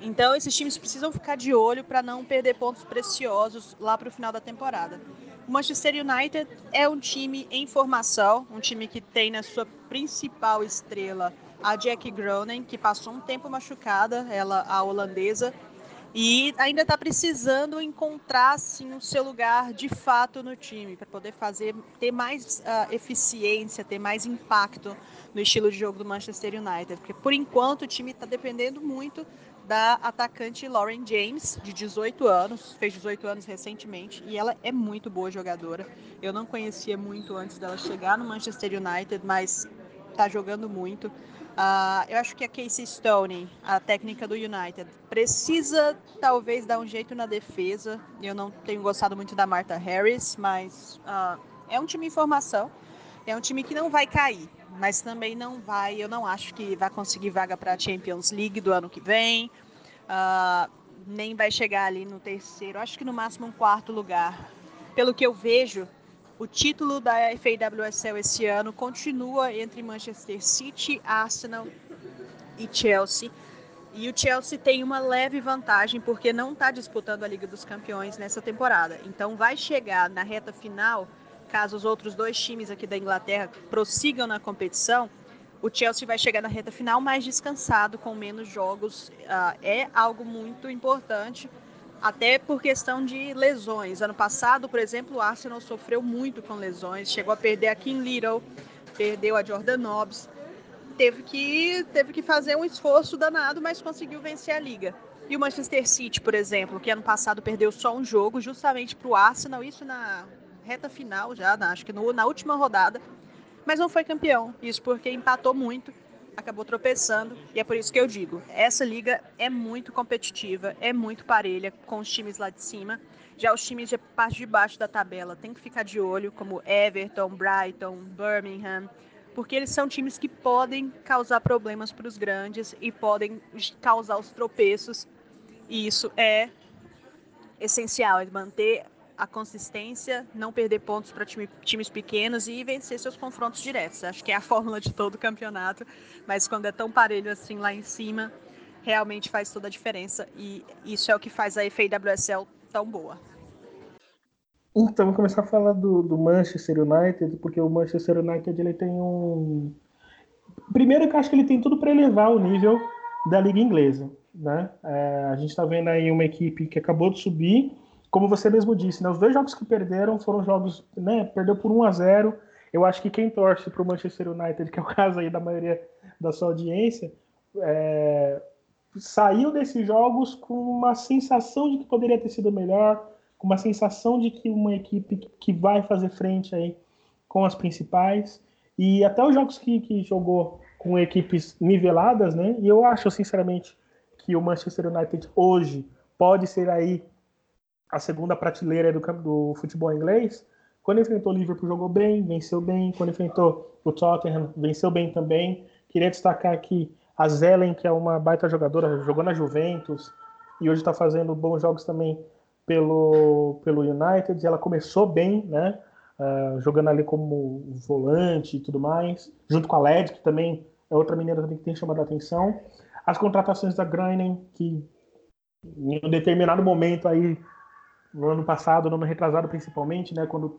D: Então esses times precisam ficar de olho para não perder pontos preciosos lá para o final da temporada. O Manchester United é um time em formação, um time que tem na sua principal estrela a Jack Groningen, que passou um tempo machucada, ela a holandesa, e ainda está precisando encontrar assim, o seu lugar de fato no time, para poder fazer ter mais uh, eficiência, ter mais impacto no estilo de jogo do Manchester United. Porque por enquanto o time está dependendo muito da atacante Lauren James, de 18 anos, fez 18 anos recentemente, e ela é muito boa jogadora. Eu não conhecia muito antes dela chegar no Manchester United, mas está jogando muito. Uh, eu acho que a Casey Stone, a técnica do United, precisa talvez dar um jeito na defesa. Eu não tenho gostado muito da Martha Harris, mas uh, é um time em formação. É um time que não vai cair, mas também não vai. Eu não acho que vai conseguir vaga para a Champions League do ano que vem. Uh, nem vai chegar ali no terceiro, acho que no máximo um quarto lugar. Pelo que eu vejo, o título da FAWSL esse ano continua entre Manchester City, Arsenal e Chelsea. E o Chelsea tem uma leve vantagem porque não está disputando a Liga dos Campeões nessa temporada. Então vai chegar na reta final, caso os outros dois times aqui da Inglaterra prossigam na competição, o Chelsea vai chegar na reta final mais descansado, com menos jogos. Uh, é algo muito importante até por questão de lesões. Ano passado, por exemplo, o Arsenal sofreu muito com lesões, chegou a perder a Kim Little, perdeu a Jordan Nobbs, teve que, teve que fazer um esforço danado, mas conseguiu vencer a liga. E o Manchester City, por exemplo, que ano passado perdeu só um jogo, justamente para o Arsenal, isso na reta final já, na, acho que no, na última rodada, mas não foi campeão. Isso porque empatou muito acabou tropeçando. E é por isso que eu digo: essa liga é muito competitiva, é muito parelha com os times lá de cima. Já os times de parte de baixo da tabela tem que ficar de olho, como Everton, Brighton, Birmingham, porque eles são times que podem causar problemas para os grandes e podem causar os tropeços. E isso é essencial, é manter a consistência, não perder pontos para time, times pequenos e vencer seus confrontos diretos. Acho que é a fórmula de todo o campeonato, mas quando é tão parelho assim lá em cima, realmente faz toda a diferença e isso é o que faz a FAWSL tão boa.
C: Então, vamos começar a falar do, do Manchester United, porque o Manchester United ele tem um. Primeiro, que eu acho que ele tem tudo para elevar o nível da liga inglesa. Né? É, a gente está vendo aí uma equipe que acabou de subir como você mesmo disse, né, os dois jogos que perderam foram jogos, né, perdeu por 1 a 0. Eu acho que quem torce para o Manchester United, que é o caso aí da maioria da sua audiência, é, saiu desses jogos com uma sensação de que poderia ter sido melhor, com uma sensação de que uma equipe que vai fazer frente aí com as principais e até os jogos que, que jogou com equipes niveladas, né? E eu acho, sinceramente, que o Manchester United hoje pode ser aí a segunda prateleira do, do futebol inglês. Quando enfrentou o Liverpool, jogou bem, venceu bem. Quando enfrentou o Tottenham, venceu bem também. Queria destacar aqui a Zelen, que é uma baita jogadora, jogou na Juventus e hoje está fazendo bons jogos também pelo, pelo United. Ela começou bem, né? Uh, jogando ali como volante e tudo mais, junto com a Led, que também é outra menina também que tem chamado a atenção. As contratações da Greinen, que em um determinado momento aí, no ano passado, no ano retrasado principalmente, né, quando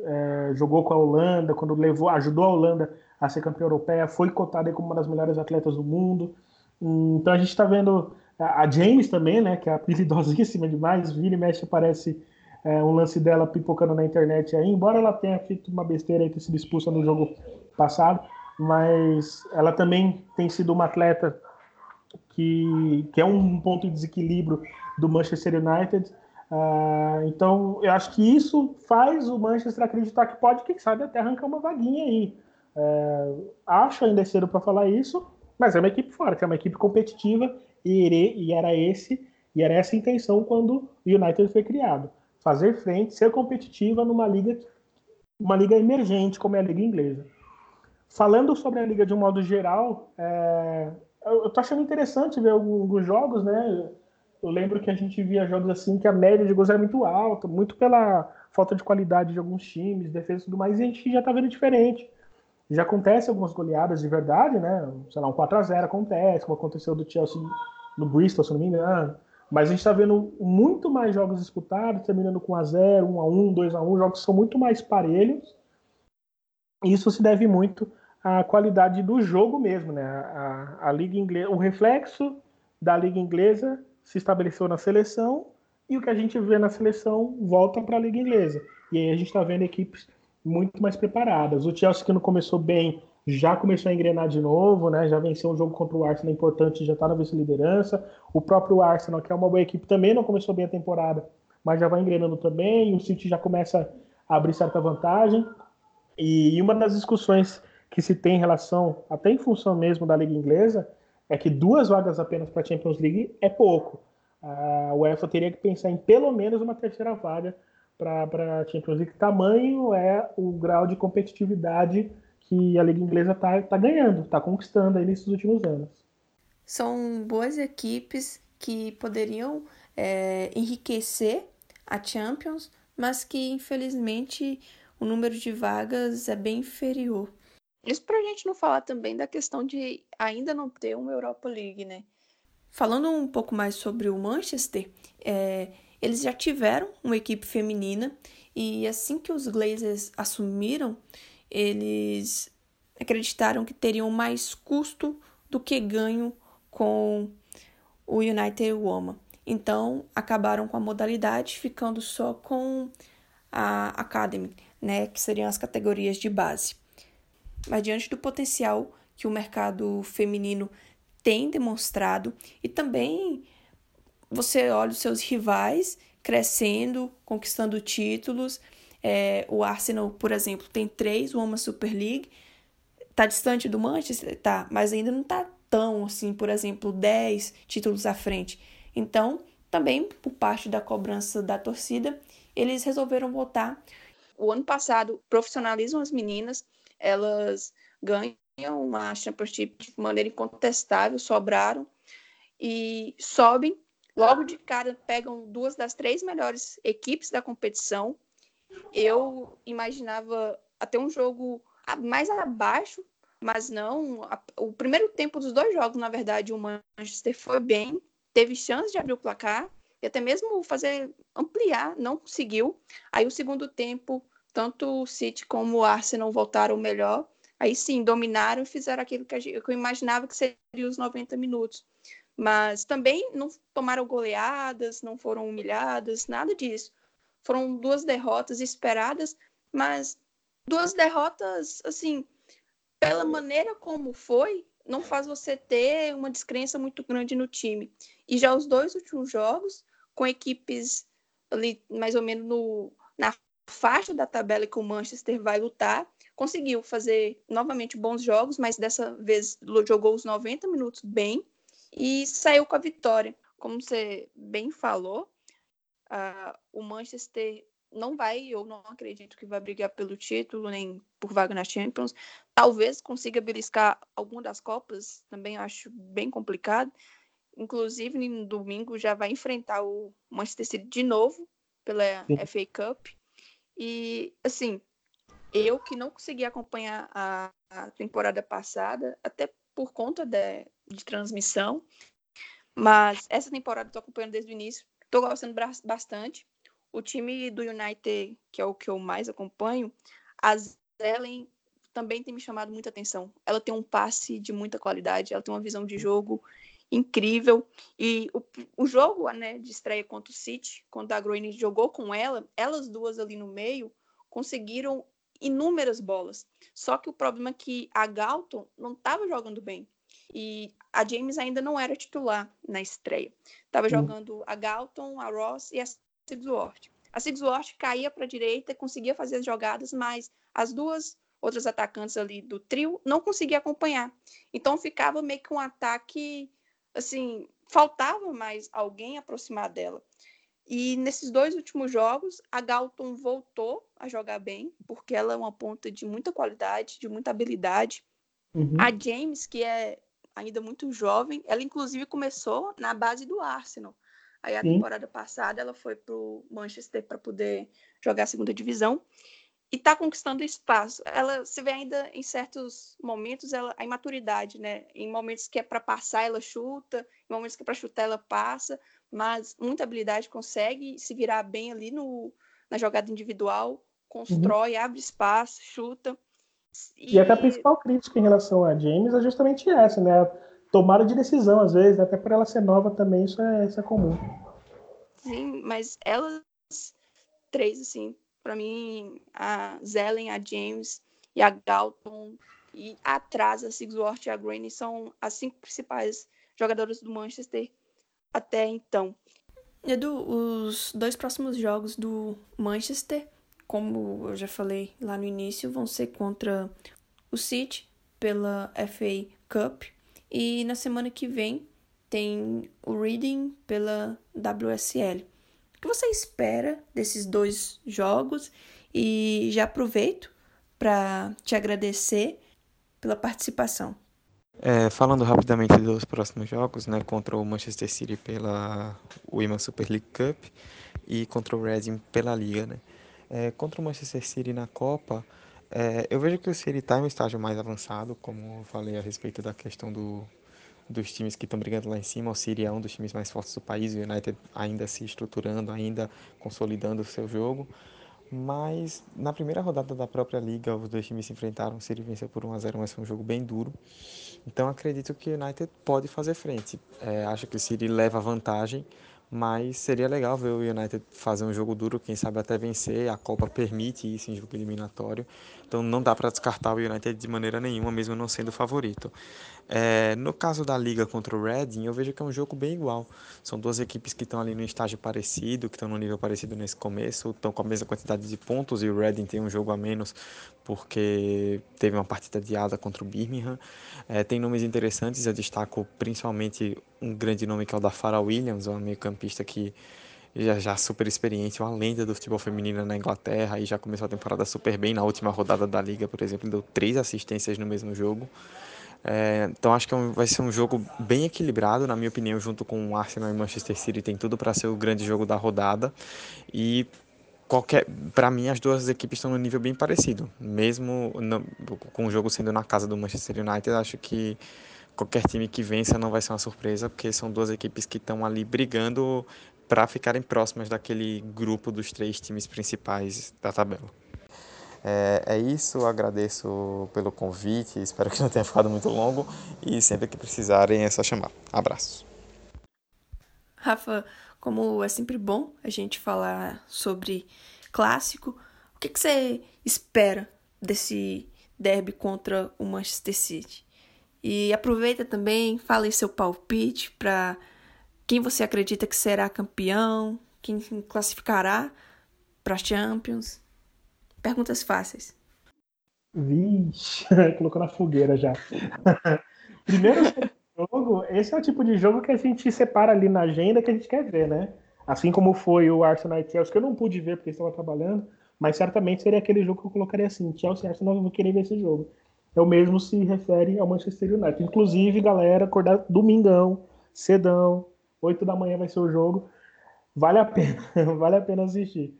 C: é, jogou com a Holanda, quando levou, ajudou a Holanda a ser campeã europeia, foi cotada como uma das melhores atletas do mundo. Então a gente está vendo a James também, né, que é apelidosíssima demais, vira e mexe aparece é, um lance dela pipocando na internet aí, embora ela tenha feito uma besteira e ter sido expulsa no jogo passado, mas ela também tem sido uma atleta que, que é um ponto de desequilíbrio do Manchester United. Uh, então, eu acho que isso faz o Manchester acreditar que pode, quem sabe, até arrancar uma vaguinha aí. Uh, acho ainda cedo para falar isso, mas é uma equipe forte, é uma equipe competitiva e, era esse e era essa a intenção quando o United foi criado fazer frente, ser competitiva numa liga, uma liga emergente como é a liga inglesa. Falando sobre a liga de um modo geral, é, eu tô achando interessante ver alguns jogos, né? Eu lembro que a gente via jogos assim que a média de gols era muito alta, muito pela falta de qualidade de alguns times, defesa e tudo mais, e a gente já tá vendo diferente. Já acontece algumas goleadas de verdade, né? Sei lá, um 4x0 acontece, como aconteceu do Chelsea no Bristol, se não me engano. Mas a gente está vendo muito mais jogos disputados, terminando com 1x0, 1x1, 2x1, jogos que são muito mais parelhos. Isso se deve muito à qualidade do jogo mesmo, né? A, a, a Liga Inglesa, o reflexo da Liga Inglesa se estabeleceu na seleção e o que a gente vê na seleção volta para a Liga Inglesa. E aí a gente está vendo equipes muito mais preparadas. O Chelsea que não começou bem já começou a engrenar de novo, né? Já venceu um jogo contra o Arsenal importante, já está na vice-liderança. O próprio Arsenal, que é uma boa equipe, também não começou bem a temporada, mas já vai engrenando também. O City já começa a abrir certa vantagem. E uma das discussões que se tem em relação, até em função mesmo da Liga Inglesa, é que duas vagas apenas para a Champions League é pouco. A UEFA teria que pensar em pelo menos uma terceira vaga para a Champions League. Tamanho é o grau de competitividade que a Liga Inglesa está tá ganhando, está conquistando aí nesses últimos anos.
B: São boas equipes que poderiam é, enriquecer a Champions, mas que infelizmente o número de vagas é bem inferior. Isso para a gente não falar também da questão de ainda não ter uma Europa League, né? Falando um pouco mais sobre o Manchester, é, eles já tiveram uma equipe feminina e assim que os Glazers assumiram, eles acreditaram que teriam mais custo do que ganho com o United Woman. Então, acabaram com a modalidade, ficando só com a Academy, né, que seriam as categorias de base. Mas diante do potencial que o mercado feminino tem demonstrado e também você olha os seus rivais crescendo, conquistando títulos, é, o Arsenal, por exemplo, tem três Women's Super League. Tá distante do Manchester? Tá, mas ainda não tá tão assim, por exemplo, 10 títulos à frente. Então, também por parte da cobrança da torcida, eles resolveram votar. O ano passado profissionalizam as meninas, elas ganham uma Championship de maneira incontestável, sobraram e sobem. Logo de cara, pegam duas das três melhores equipes da competição, eu imaginava até um jogo mais abaixo, mas não. o primeiro tempo dos dois jogos, na verdade, o Manchester foi bem, teve chance de abrir o placar e até mesmo fazer ampliar, não conseguiu. Aí o segundo tempo, tanto o City como o Arsenal voltaram melhor. Aí sim, dominaram e fizeram aquilo que, gente, que eu imaginava que seria os 90 minutos. Mas também não tomaram goleadas, não foram humilhadas, nada disso. Foram duas derrotas esperadas, mas duas derrotas, assim, pela maneira como foi, não faz você ter uma descrença muito grande no time. E já os dois últimos jogos, com equipes ali mais ou menos no, na faixa da tabela que o Manchester vai lutar, conseguiu fazer novamente bons jogos, mas dessa vez jogou os 90 minutos bem e saiu com a vitória. Como você bem falou, uh, o Manchester não vai, eu não acredito que vai brigar pelo título, nem por vaga na Champions. Talvez consiga beliscar alguma das Copas, também acho bem complicado. Inclusive, no domingo já vai enfrentar o Manchester City de novo pela Sim. FA Cup. E, assim, eu que não consegui acompanhar a, a temporada passada, até por conta de, de transmissão, mas essa temporada estou acompanhando desde o início, estou gostando bastante. O time do United, que é o que eu mais acompanho, a Zelen também tem me chamado muita atenção. Ela tem um passe de muita qualidade, ela tem uma visão de jogo incrível. E o, o jogo né, de estreia contra o City, quando a Groening jogou com ela, elas duas ali no meio conseguiram inúmeras bolas. Só que o problema é que a Galton não estava jogando bem. E a James ainda não era titular na estreia. Estava jogando a Galton, a Ross e a Sigsworth. A Sigsworth caía para a direita, conseguia fazer as jogadas, mas as duas outras atacantes ali do trio não conseguia acompanhar. Então ficava meio que um ataque assim, faltava mais alguém aproximar dela. E nesses dois últimos jogos, a Galton voltou a jogar bem, porque ela é uma ponta de muita qualidade, de muita habilidade. Uhum. A James, que é ainda muito jovem, ela inclusive começou na base do Arsenal. Aí a Sim. temporada passada ela foi para o Manchester para poder jogar a segunda divisão e está conquistando espaço. Ela se vê ainda em certos momentos ela, a imaturidade, né? Em momentos que é para passar ela chuta, em momentos que é para chutar ela passa, mas muita habilidade consegue se virar bem ali no, na jogada individual, constrói, uhum. abre espaço, chuta.
C: E... e até a principal crítica em relação a James é justamente essa, né? tomada de decisão, às vezes, até por ela ser nova também, isso é, isso é comum.
B: Sim, mas elas três, assim, para mim, a Zelen, a James e a Galton, e atrás a Sigsworth e a Granny são as cinco principais jogadoras do Manchester até então. Edu, os dois próximos jogos do Manchester, como eu já falei lá no início, vão ser contra o City pela FA Cup e na semana que vem tem o Reading pela WSL. O que você espera desses dois jogos? E já aproveito para te agradecer pela participação.
E: É, falando rapidamente dos próximos jogos, né, contra o Manchester City pela Women's Super League Cup e contra o Reading pela Liga, né. É, contra o Manchester City na Copa, é, eu vejo que o City está em um estágio mais avançado, como eu falei a respeito da questão do, dos times que estão brigando lá em cima. O City é um dos times mais fortes do país, o United ainda se estruturando, ainda consolidando o seu jogo. Mas na primeira rodada da própria liga, os dois times se enfrentaram. O City venceu por 1 a 0 mas foi um jogo bem duro. Então acredito que o United pode fazer frente. É, acho que o City leva vantagem, mas seria legal ver o United fazer um jogo duro, quem sabe até vencer. A Copa permite isso em jogo eliminatório, então não dá para descartar o United de maneira nenhuma, mesmo não sendo favorito. É, no caso da liga contra o Reading, eu vejo que é um jogo bem igual. São duas equipes que estão ali no estágio parecido, que estão no nível parecido nesse começo, estão com a mesma quantidade de pontos e o Reading tem um jogo a menos porque teve uma partida adiada contra o Birmingham. É, tem nomes interessantes, eu destaco principalmente um grande nome que é o da Farah Williams, uma meio-campista que já, já super experiente, uma lenda do futebol feminino na Inglaterra e já começou a temporada super bem. Na última rodada da liga, por exemplo, deu três assistências no mesmo jogo. É, então acho que é vai ser um jogo bem equilibrado, na minha opinião, junto com o Arsenal e Manchester City tem tudo para ser o grande jogo da rodada e qualquer, para mim as duas equipes estão no nível bem parecido, mesmo no, com o jogo sendo na casa do Manchester United, acho que qualquer time que vença não vai ser uma surpresa, porque são duas equipes que estão ali brigando para ficarem próximas daquele grupo dos três times principais da tabela. É, é isso, agradeço pelo convite, espero que não tenha ficado muito longo e sempre que precisarem é só chamar. Abraço.
B: Rafa, como é sempre bom a gente falar sobre clássico, o que, que você espera desse derby contra o Manchester City? E aproveita também, fala aí seu palpite para quem você acredita que será campeão, quem classificará para Champions. Perguntas fáceis.
C: Vixe, colocou na fogueira já. Primeiro jogo, esse é o tipo de jogo que a gente separa ali na agenda que a gente quer ver, né? Assim como foi o Arsenal e Chelsea, que eu não pude ver porque estava trabalhando, mas certamente seria aquele jogo que eu colocaria assim: Chelsea e Arsenal, eu vou querer ver esse jogo. É o mesmo se refere ao Manchester United. Inclusive, galera, acordar domingão, cedão, 8 da manhã vai ser o jogo. Vale a pena, vale a pena assistir.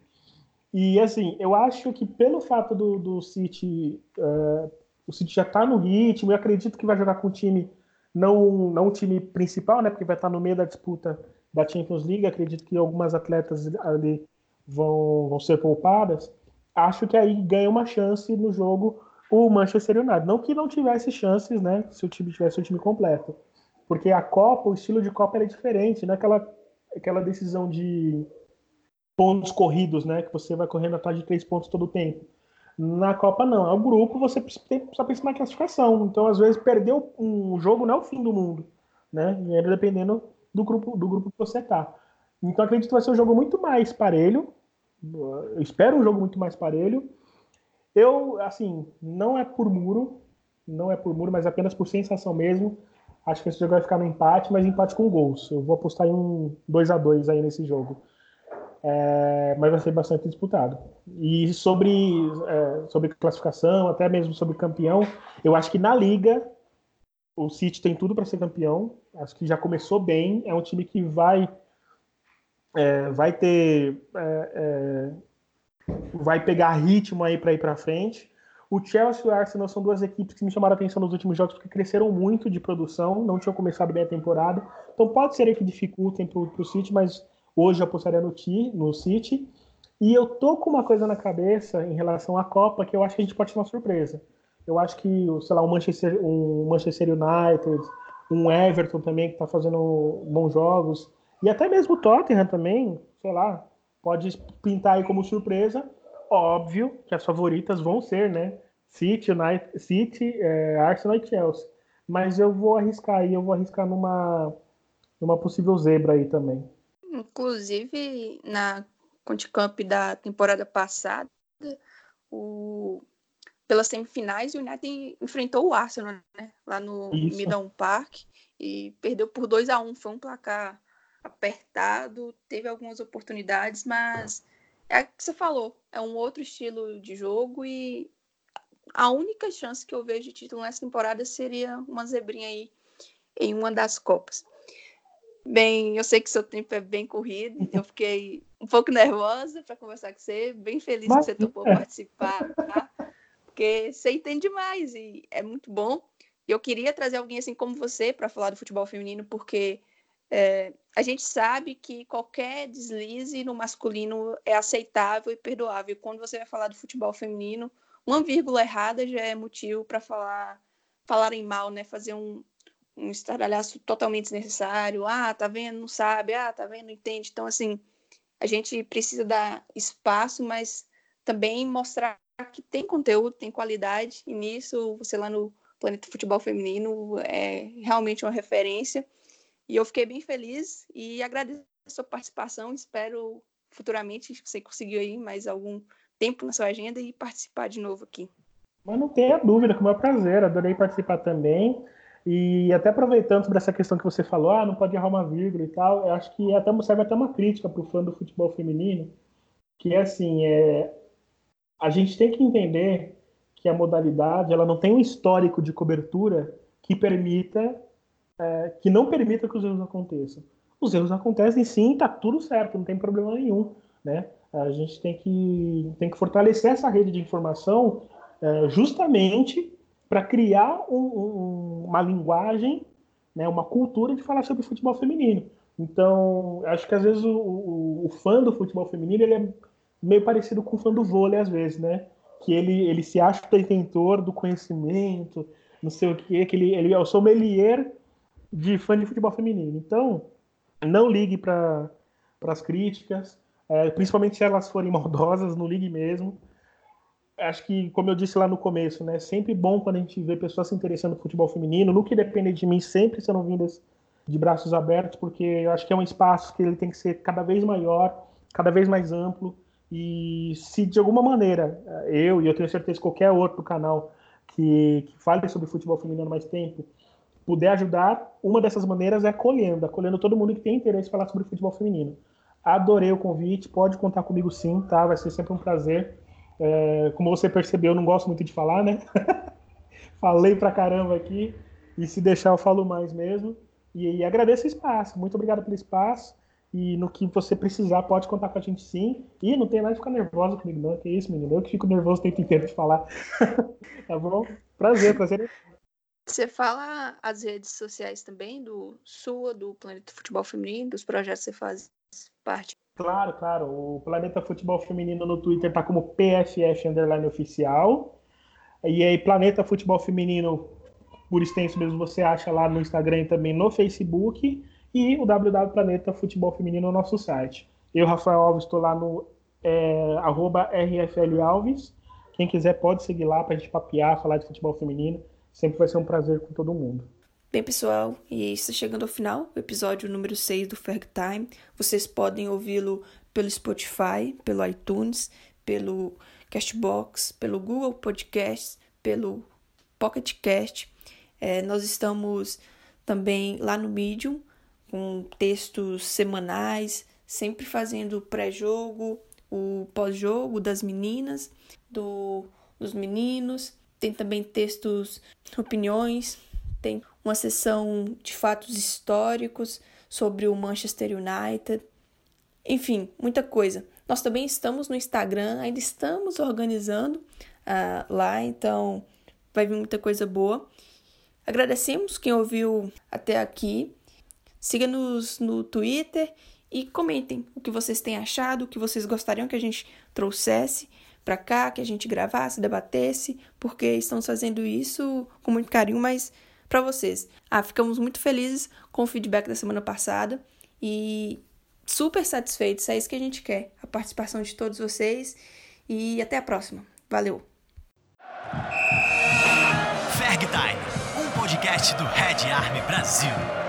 C: E assim, eu acho que pelo fato do, do City, uh, o City já tá no ritmo, eu acredito que vai jogar com o time, não, não o time principal, né? Porque vai estar tá no meio da disputa da Champions League. Acredito que algumas atletas ali vão, vão ser poupadas. Acho que aí ganha uma chance no jogo o Manchester United. Não que não tivesse chances, né? Se o time tivesse o time completo. Porque a Copa, o estilo de Copa era diferente, né? Aquela, aquela decisão de pontos corridos, né? Que você vai correndo atrás de três pontos todo o tempo. Na Copa, não. É o grupo, você só pensa na classificação. Então, às vezes, perder um jogo não é o fim do mundo, né? E era dependendo do grupo, do grupo que você tá. Então, acredito que vai ser um jogo muito mais parelho. Eu espero um jogo muito mais parelho. Eu, assim, não é por muro, não é por muro, mas apenas por sensação mesmo. Acho que esse jogo vai ficar no empate, mas empate com gols. Eu vou apostar em um 2 a 2 aí nesse jogo. É, mas vai ser bastante disputado. E sobre, é, sobre classificação, até mesmo sobre campeão, eu acho que na liga o City tem tudo para ser campeão. Acho que já começou bem. É um time que vai é, vai ter é, é, vai pegar ritmo aí para ir para frente. O Chelsea e o Arsenal são duas equipes que me chamaram a atenção nos últimos jogos porque cresceram muito de produção, não tinham começado bem a temporada. Então pode ser que dificultem para o City, mas hoje eu apostaria no, no City. E eu tô com uma coisa na cabeça em relação à Copa que eu acho que a gente pode ter uma surpresa. Eu acho que, sei lá, um Manchester, um Manchester United, um Everton também que está fazendo bons jogos, e até mesmo o Tottenham também, sei lá, pode pintar aí como surpresa. Óbvio que as favoritas vão ser, né? City, United, City, é, Arsenal e Chelsea. Mas eu vou arriscar aí, eu vou arriscar numa, numa possível zebra aí também.
B: Inclusive, na Conte Camp da temporada passada, o, pelas semifinais, o United enfrentou o Arsenal, né? Lá no Midland Park e perdeu por 2 a 1 um. Foi um placar apertado, teve algumas oportunidades, mas é o que você falou, é um outro estilo de jogo e a única chance que eu vejo de título nessa temporada seria uma zebrinha aí em uma das Copas. Bem, eu sei que seu tempo é bem corrido, então eu fiquei um pouco nervosa para conversar com você, bem feliz Mas, que você topou participar, tá? porque você entende demais e é muito bom. Eu queria trazer alguém assim como você para falar do futebol feminino, porque é, a gente sabe que qualquer deslize no masculino é aceitável e perdoável. Quando você vai falar do futebol feminino, uma vírgula errada já é motivo para falar falarem mal, né? Fazer um, um estardalhaço totalmente desnecessário. Ah, tá vendo? Não sabe. Ah, tá vendo? Não entende. Então, assim, a gente precisa dar espaço, mas também mostrar que tem conteúdo, tem qualidade. E nisso, você lá no Planeta Futebol Feminino é realmente uma referência. E eu fiquei bem feliz e agradeço a sua participação. Espero futuramente você conseguiu aí mais algum tempo na sua agenda e participar de novo aqui.
C: Mas não tenha dúvida, com o prazer, adorei participar também. E até aproveitando sobre essa questão que você falou, ah, não pode errar uma vírgula e tal, eu acho que até serve até uma crítica para o fã do futebol feminino, que é assim, é, a gente tem que entender que a modalidade ela não tem um histórico de cobertura que permita é, que não permita que os erros aconteçam. Os erros acontecem sim, está tudo certo, não tem problema nenhum, né? A gente tem que, tem que fortalecer essa rede de informação é, justamente para criar um, um, uma linguagem, né, uma cultura de falar sobre futebol feminino. Então, acho que às vezes o, o, o, fã do futebol feminino ele é meio parecido com o fã do vôlei, às vezes, né? Que ele, ele se acha detentor do conhecimento, não sei o que, que ele, ele é o sommelier de fã de futebol feminino. Então, não ligue para as críticas, é, principalmente se elas forem maldosas, não ligue mesmo. Acho que, como eu disse lá no começo, né, é sempre bom quando a gente vê pessoas se interessando no futebol feminino. No que depende de mim, sempre serão vindas de braços abertos, porque eu acho que é um espaço que ele tem que ser cada vez maior, cada vez mais amplo, E se de alguma maneira eu e eu tenho certeza qualquer outro canal que, que fale sobre futebol feminino mais tempo puder ajudar, uma dessas maneiras é acolhendo, acolhendo todo mundo que tem interesse em falar sobre futebol feminino. Adorei o convite, pode contar comigo sim, tá? Vai ser sempre um prazer. É, como você percebeu, eu não gosto muito de falar, né? Falei pra caramba aqui, e se deixar eu falo mais mesmo. E, e agradeço o espaço, muito obrigado pelo espaço. E no que você precisar, pode contar com a gente sim. E não tem nada de ficar nervosa comigo, não. Que isso, menino. Eu que fico nervoso o tempo inteiro de falar. tá bom? Prazer, prazer.
F: Você fala as redes sociais também do sua, do Planeta Futebol Feminino, dos projetos que você faz parte?
C: Claro, claro. O Planeta Futebol Feminino no Twitter tá como PFF Underline Oficial. E aí, Planeta Futebol Feminino, por extenso mesmo, você acha lá no Instagram e também no Facebook. E o www Planeta Futebol Feminino no nosso site. Eu, Rafael Alves, estou lá no é, RFL Alves. Quem quiser pode seguir lá para a gente papear, falar de futebol feminino sempre vai ser um prazer com todo mundo.
F: Bem, pessoal, e está chegando ao final, o episódio número 6 do Ferg Time. Vocês podem ouvi-lo pelo Spotify, pelo iTunes, pelo Castbox, pelo Google Podcasts, pelo Pocket Cast. É, nós estamos também lá no Medium, com textos semanais, sempre fazendo pré-jogo, o pós-jogo das meninas, do, dos meninos, tem também textos, opiniões, tem uma sessão de fatos históricos sobre o Manchester United. Enfim, muita coisa. Nós também estamos no Instagram, ainda estamos organizando uh, lá, então vai vir muita coisa boa. Agradecemos quem ouviu até aqui. Siga-nos no Twitter e comentem o que vocês têm achado, o que vocês gostariam que a gente trouxesse para cá, que a gente gravasse, debatesse, porque estamos fazendo isso com muito carinho, mas para vocês. Ah, ficamos muito felizes com o feedback da semana passada e super satisfeitos, é isso que a gente quer, a participação de todos vocês e até a próxima. Valeu.
G: Ferg um podcast do Red Army Brasil.